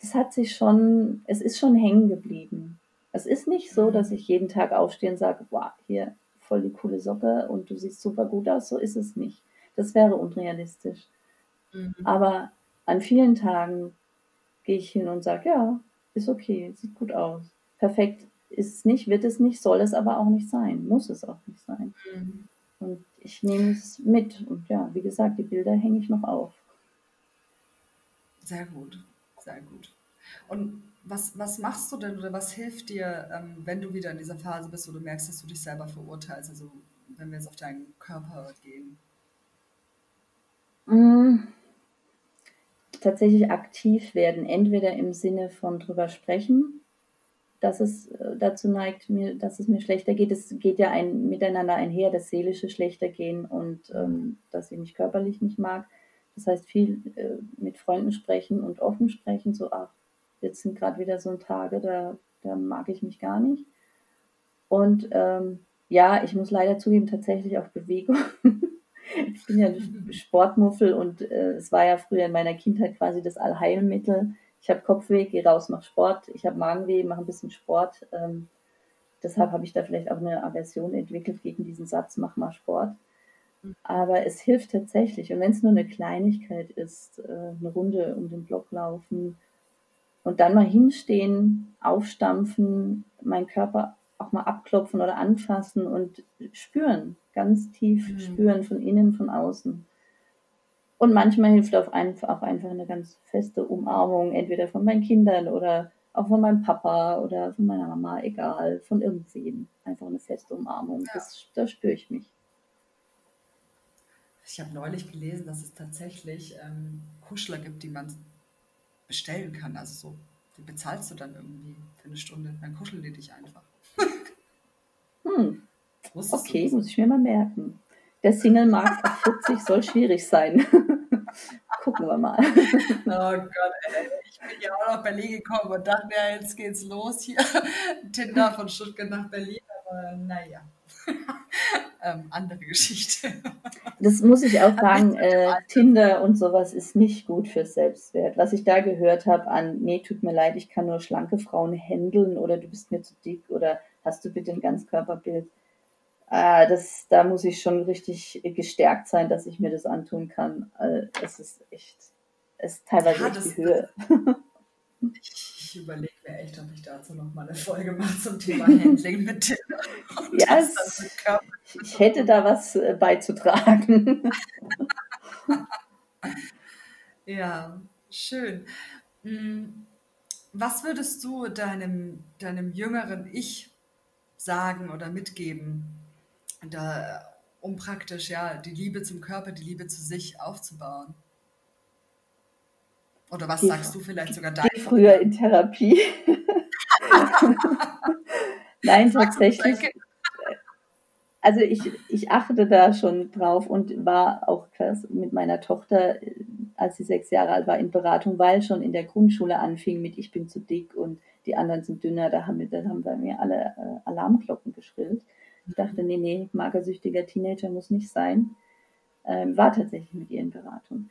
Das hat sich schon, es ist schon hängen geblieben. Es ist nicht so, dass ich jeden Tag aufstehe und sage, wow, hier voll die coole Socke und du siehst super gut aus. So ist es nicht. Das wäre unrealistisch. Mhm. Aber an vielen Tagen gehe ich hin und sage, ja, ist okay, sieht gut aus. Perfekt ist es nicht, wird es nicht, soll es aber auch nicht sein, muss es auch nicht sein. Mhm. Und ich nehme es mit. Und ja, wie gesagt, die Bilder hänge ich noch auf. Sehr gut, sehr gut. Und was, was machst du denn oder was hilft dir, ähm, wenn du wieder in dieser Phase bist, wo du merkst, dass du dich selber verurteilst? Also wenn wir jetzt auf deinen Körper gehen. Mm, tatsächlich aktiv werden, entweder im Sinne von drüber sprechen, dass es äh, dazu neigt, mir, dass es mir schlechter geht. Es geht ja ein, miteinander einher, das seelische schlechter gehen und ähm, dass ich mich körperlich nicht mag. Das heißt, viel äh, mit Freunden sprechen und offen sprechen, so, ach, jetzt sind gerade wieder so Tage, da, da mag ich mich gar nicht. Und ähm, ja, ich muss leider zugeben, tatsächlich auch Bewegung. *laughs* ich bin ja Sportmuffel und äh, es war ja früher in meiner Kindheit quasi das Allheilmittel. Ich habe Kopfweh, gehe raus, mach Sport. Ich habe Magenweh, mache ein bisschen Sport. Ähm, deshalb habe ich da vielleicht auch eine Aversion entwickelt gegen diesen Satz, mach mal Sport. Aber es hilft tatsächlich. Und wenn es nur eine Kleinigkeit ist, äh, eine Runde um den Block laufen und dann mal hinstehen, aufstampfen, meinen Körper auch mal abklopfen oder anfassen und spüren, ganz tief mhm. spüren von innen, von außen. Und manchmal hilft auch einfach eine ganz feste Umarmung, entweder von meinen Kindern oder auch von meinem Papa oder von meiner Mama, egal, von irgendwem. Einfach eine feste Umarmung. Ja. Das, da spüre ich mich. Ich habe neulich gelesen, dass es tatsächlich ähm, Kuschler gibt, die man bestellen kann. Also so, die bezahlst du dann irgendwie für eine Stunde, dann kuscheln die dich einfach. Hm. Okay, muss ich mir mal merken. Der Single-Markt auf 40 soll schwierig sein. *laughs* Gucken wir mal. Oh Gott, ey. ich bin ja auch nach Berlin gekommen und dachte, ja, jetzt geht's los hier. *laughs* Tinder von Stuttgart nach Berlin, aber naja. *laughs* ähm, andere Geschichte. Das muss ich auch sagen, äh, Tinder und sowas ist nicht gut für Selbstwert. Was ich da gehört habe an, nee, tut mir leid, ich kann nur schlanke Frauen händeln oder du bist mir zu dick oder hast du bitte ein Ganzkörperbild. Äh, das, da muss ich schon richtig gestärkt sein, dass ich mir das antun kann. Äh, es ist echt, es ist teilweise ja, echt die Höhe. *laughs* Ich überlege mir echt, ob ich dazu noch mal eine Folge mache zum Thema Handling mit Tinder. Ja, es, ich hätte da was äh, beizutragen. *laughs* ja, schön. Hm, was würdest du deinem, deinem jüngeren Ich sagen oder mitgeben, da, um praktisch ja die Liebe zum Körper, die Liebe zu sich aufzubauen? Oder was sagst du vielleicht sogar da? Früher in Therapie. *laughs* Nein, tatsächlich. Also ich, ich achte da schon drauf und war auch mit meiner Tochter, als sie sechs Jahre alt war, in Beratung, weil schon in der Grundschule anfing mit ich bin zu dick und die anderen sind dünner. Da haben, wir, haben bei mir alle äh, Alarmglocken geschrillt. Ich dachte, nee, nee, magersüchtiger Teenager muss nicht sein. Ähm, war tatsächlich mit ihr in Beratung.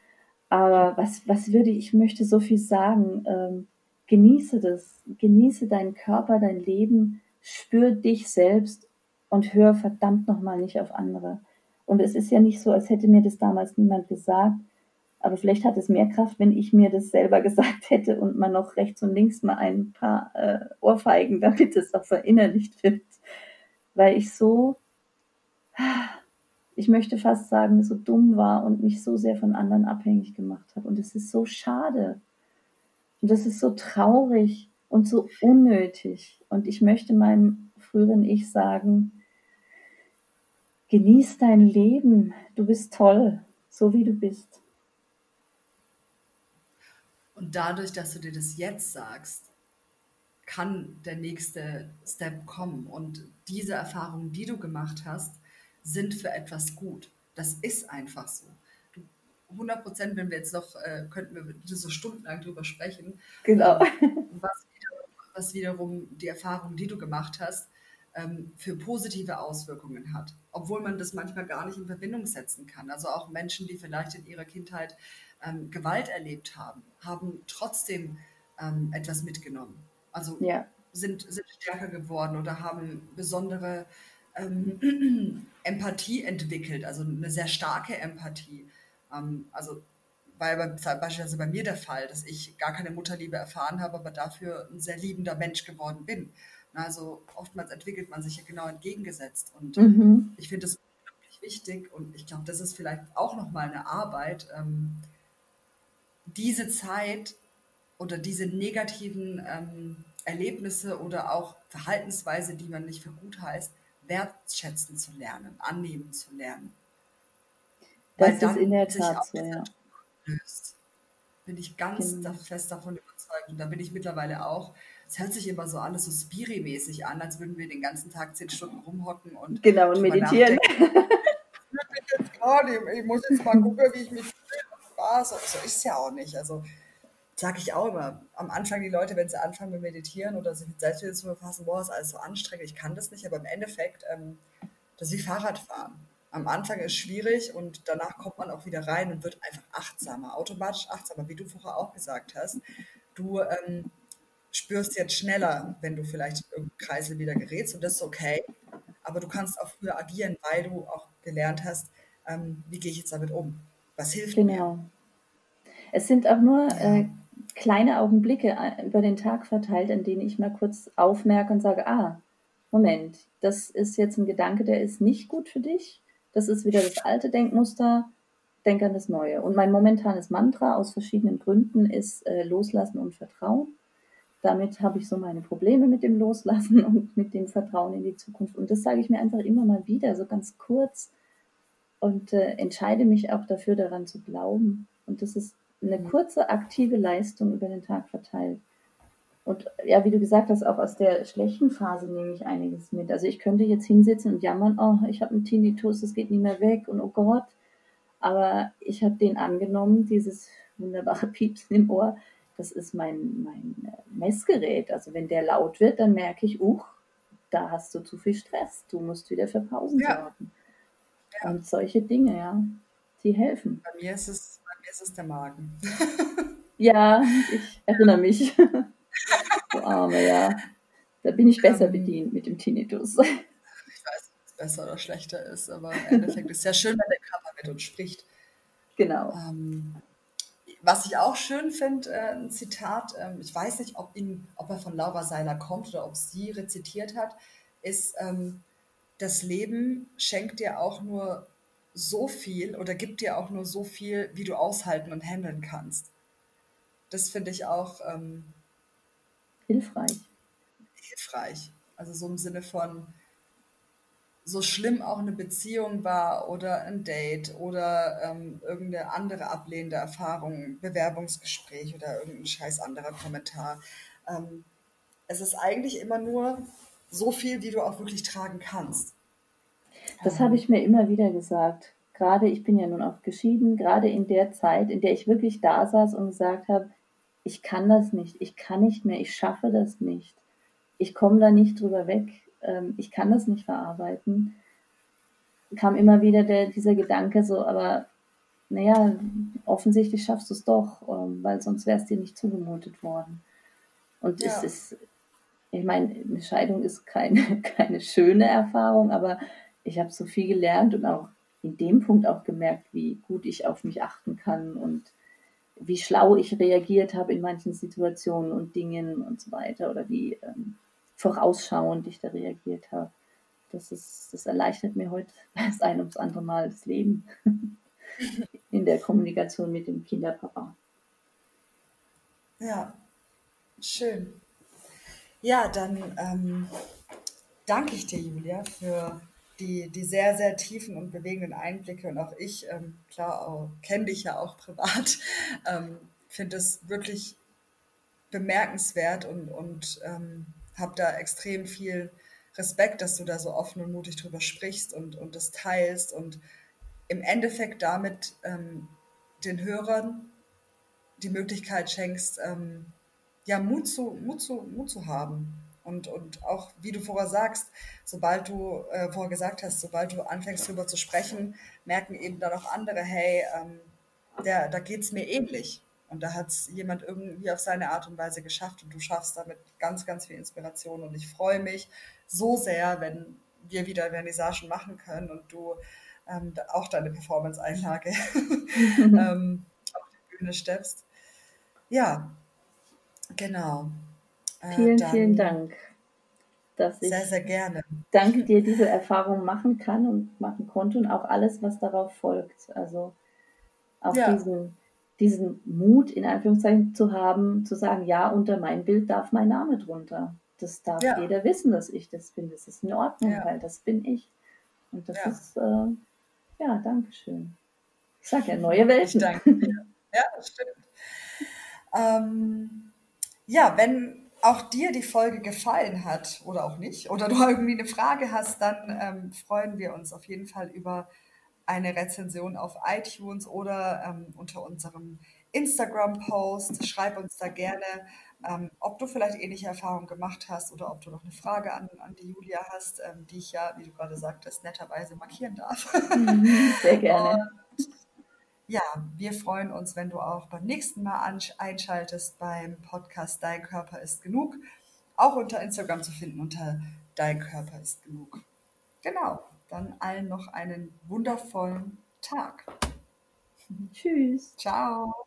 Aber was, was würde ich, möchte so viel sagen. Ähm, genieße das, genieße deinen Körper, dein Leben, spür dich selbst und hör verdammt nochmal nicht auf andere. Und es ist ja nicht so, als hätte mir das damals niemand gesagt. Aber vielleicht hat es mehr Kraft, wenn ich mir das selber *laughs* gesagt hätte und man noch rechts und links mal ein paar äh, Ohrfeigen, damit es auch verinnerlicht wird. Weil ich so, ich möchte fast sagen, so dumm war und mich so sehr von anderen abhängig gemacht habe. Und es ist so schade. Und das ist so traurig und so unnötig. Und ich möchte meinem früheren Ich sagen, genieß dein Leben. Du bist toll, so wie du bist. Und dadurch, dass du dir das jetzt sagst, kann der nächste Step kommen. Und diese Erfahrungen, die du gemacht hast, sind für etwas gut. Das ist einfach so. 100 Prozent, wenn wir jetzt noch, äh, könnten wir so stundenlang drüber sprechen. Genau. Ähm, was, wiederum, was wiederum die Erfahrung, die du gemacht hast, ähm, für positive Auswirkungen hat. Obwohl man das manchmal gar nicht in Verbindung setzen kann. Also auch Menschen, die vielleicht in ihrer Kindheit ähm, Gewalt erlebt haben, haben trotzdem ähm, etwas mitgenommen. Also ja. sind, sind stärker geworden oder haben besondere ähm, *clears throat* Empathie entwickelt, also eine sehr starke Empathie. Ähm, also war ja beispielsweise bei mir der Fall, dass ich gar keine Mutterliebe erfahren habe, aber dafür ein sehr liebender Mensch geworden bin. Also oftmals entwickelt man sich ja genau entgegengesetzt. Und mhm. ich finde das unglaublich wichtig und ich glaube, das ist vielleicht auch nochmal eine Arbeit, ähm, diese Zeit oder diese negativen ähm, Erlebnisse oder auch Verhaltensweise, die man nicht für gut heißt, wertschätzen zu lernen, annehmen zu lernen. Das Weil ist in der Tat so, ja. Löst. Bin ich ganz genau. fest davon überzeugt. Und da bin ich mittlerweile auch. Es hört sich immer so alles so spiri-mäßig an, als würden wir den ganzen Tag zehn Stunden rumhocken und genau und meditieren. *laughs* ich muss jetzt mal gucken, wie ich mich fühle. Spaß. So ist es ja auch nicht. Also sage ich auch immer, am Anfang die Leute, wenn sie anfangen mit Meditieren oder sich mit Selbstliebe zu befassen, boah, ist alles so anstrengend, ich kann das nicht, aber im Endeffekt, ähm, das ist wie Fahrradfahren. Am Anfang ist schwierig und danach kommt man auch wieder rein und wird einfach achtsamer, automatisch achtsamer, wie du vorher auch gesagt hast. Du ähm, spürst jetzt schneller, wenn du vielleicht irgendeinen Kreisel wieder gerätst und das ist okay, aber du kannst auch früher agieren, weil du auch gelernt hast, ähm, wie gehe ich jetzt damit um? Was hilft genau. mir? Es sind auch nur äh, kleine Augenblicke äh, über den Tag verteilt, an denen ich mal kurz aufmerke und sage, ah, Moment, das ist jetzt ein Gedanke, der ist nicht gut für dich. Das ist wieder das alte Denkmuster. Denk an das Neue. Und mein momentanes Mantra aus verschiedenen Gründen ist äh, Loslassen und Vertrauen. Damit habe ich so meine Probleme mit dem Loslassen *laughs* und mit dem Vertrauen in die Zukunft. Und das sage ich mir einfach immer mal wieder, so ganz kurz. Und äh, entscheide mich auch dafür, daran zu glauben. Und das ist eine kurze aktive Leistung über den Tag verteilt. Und ja, wie du gesagt hast, auch aus der schlechten Phase nehme ich einiges mit. Also ich könnte jetzt hinsitzen und jammern, oh, ich habe einen Tinnitus, es geht nie mehr weg und oh Gott. Aber ich habe den angenommen, dieses wunderbare *laughs* Piepsen im Ohr, das ist mein, mein äh, Messgerät. Also wenn der laut wird, dann merke ich, uch, da hast du zu viel Stress, du musst wieder für Pausen ja. sorgen. Ja. Und solche Dinge, ja, die helfen. Bei mir ist es ist es der Magen. ja, ich erinnere mich. du Arme, ja. Da bin ich besser ähm, bedient mit dem Tinnitus. Ich weiß nicht, ob es besser oder schlechter ist, aber im Endeffekt ist es ja schön, wenn der Körper mit uns spricht. Genau. Ähm, was ich auch schön finde, äh, ein Zitat, ähm, ich weiß nicht, ob, ihn, ob er von Laura Seiler kommt oder ob sie rezitiert hat, ist, ähm, das Leben schenkt dir auch nur so viel oder gibt dir auch nur so viel, wie du aushalten und handeln kannst. Das finde ich auch ähm, hilfreich. Hilfreich. Also so im Sinne von, so schlimm auch eine Beziehung war oder ein Date oder ähm, irgendeine andere ablehnende Erfahrung, Bewerbungsgespräch oder irgendein scheiß anderer Kommentar. Ähm, es ist eigentlich immer nur so viel, wie du auch wirklich tragen kannst. Das habe ich mir immer wieder gesagt. Gerade, ich bin ja nun auch geschieden, gerade in der Zeit, in der ich wirklich da saß und gesagt habe, ich kann das nicht, ich kann nicht mehr, ich schaffe das nicht, ich komme da nicht drüber weg, ähm, ich kann das nicht verarbeiten, kam immer wieder der, dieser Gedanke so, aber naja, offensichtlich schaffst du es doch, ähm, weil sonst wäre es dir nicht zugemutet worden. Und ja. es ist, ich meine, eine Scheidung ist keine, *laughs* keine schöne Erfahrung, aber ich habe so viel gelernt und auch in dem Punkt auch gemerkt, wie gut ich auf mich achten kann und wie schlau ich reagiert habe in manchen Situationen und Dingen und so weiter oder wie ähm, vorausschauend ich da reagiert habe. Das, ist, das erleichtert mir heute *laughs* das ein ums andere Mal das Leben *laughs* in der Kommunikation mit dem Kinderpapa. Ja, schön. Ja, dann ähm, danke ich dir, Julia, für die, die sehr, sehr tiefen und bewegenden Einblicke. Und auch ich, ähm, klar, kenne dich ja auch privat, *laughs* ähm, finde es wirklich bemerkenswert und, und ähm, habe da extrem viel Respekt, dass du da so offen und mutig drüber sprichst und, und das teilst und im Endeffekt damit ähm, den Hörern die Möglichkeit schenkst, ähm, ja, Mut zu, Mut zu, Mut zu haben, und, und auch, wie du vorher sagst, sobald du, äh, vorher gesagt hast, sobald du anfängst darüber zu sprechen, merken eben dann auch andere, hey, ähm, der, da geht es mir ähnlich. Und da hat es jemand irgendwie auf seine Art und Weise geschafft und du schaffst damit ganz, ganz viel Inspiration. Und ich freue mich so sehr, wenn wir wieder Vernissagen machen können und du ähm, auch deine Performance-Einlage *laughs* *laughs* ähm, auf die Bühne steppst. Ja, genau. Äh, vielen, dann vielen Dank, dass ich sehr, sehr gerne. danke dir diese Erfahrung machen kann und machen konnte und auch alles, was darauf folgt. Also auch ja. diesen, diesen Mut in Anführungszeichen zu haben, zu sagen, ja, unter mein Bild darf mein Name drunter. Das darf ja. jeder wissen, dass ich das bin. Das ist in Ordnung, ja. weil das bin ich. Und das ist, äh, ja, Dankeschön. Ich sage ja, neue Welten. Danke. Ja, das stimmt. Ähm, ja, wenn auch dir die Folge gefallen hat oder auch nicht, oder du *laughs* irgendwie eine Frage hast, dann ähm, freuen wir uns auf jeden Fall über eine Rezension auf iTunes oder ähm, unter unserem Instagram-Post. Schreib uns da gerne, ähm, ob du vielleicht ähnliche Erfahrungen gemacht hast oder ob du noch eine Frage an, an die Julia hast, ähm, die ich ja, wie du gerade sagtest, netterweise markieren darf. Mhm, sehr gerne. *laughs* Und ja, wir freuen uns, wenn du auch beim nächsten Mal einschaltest beim Podcast Dein Körper ist genug. Auch unter Instagram zu finden unter Dein Körper ist genug. Genau, dann allen noch einen wundervollen Tag. Tschüss. Ciao.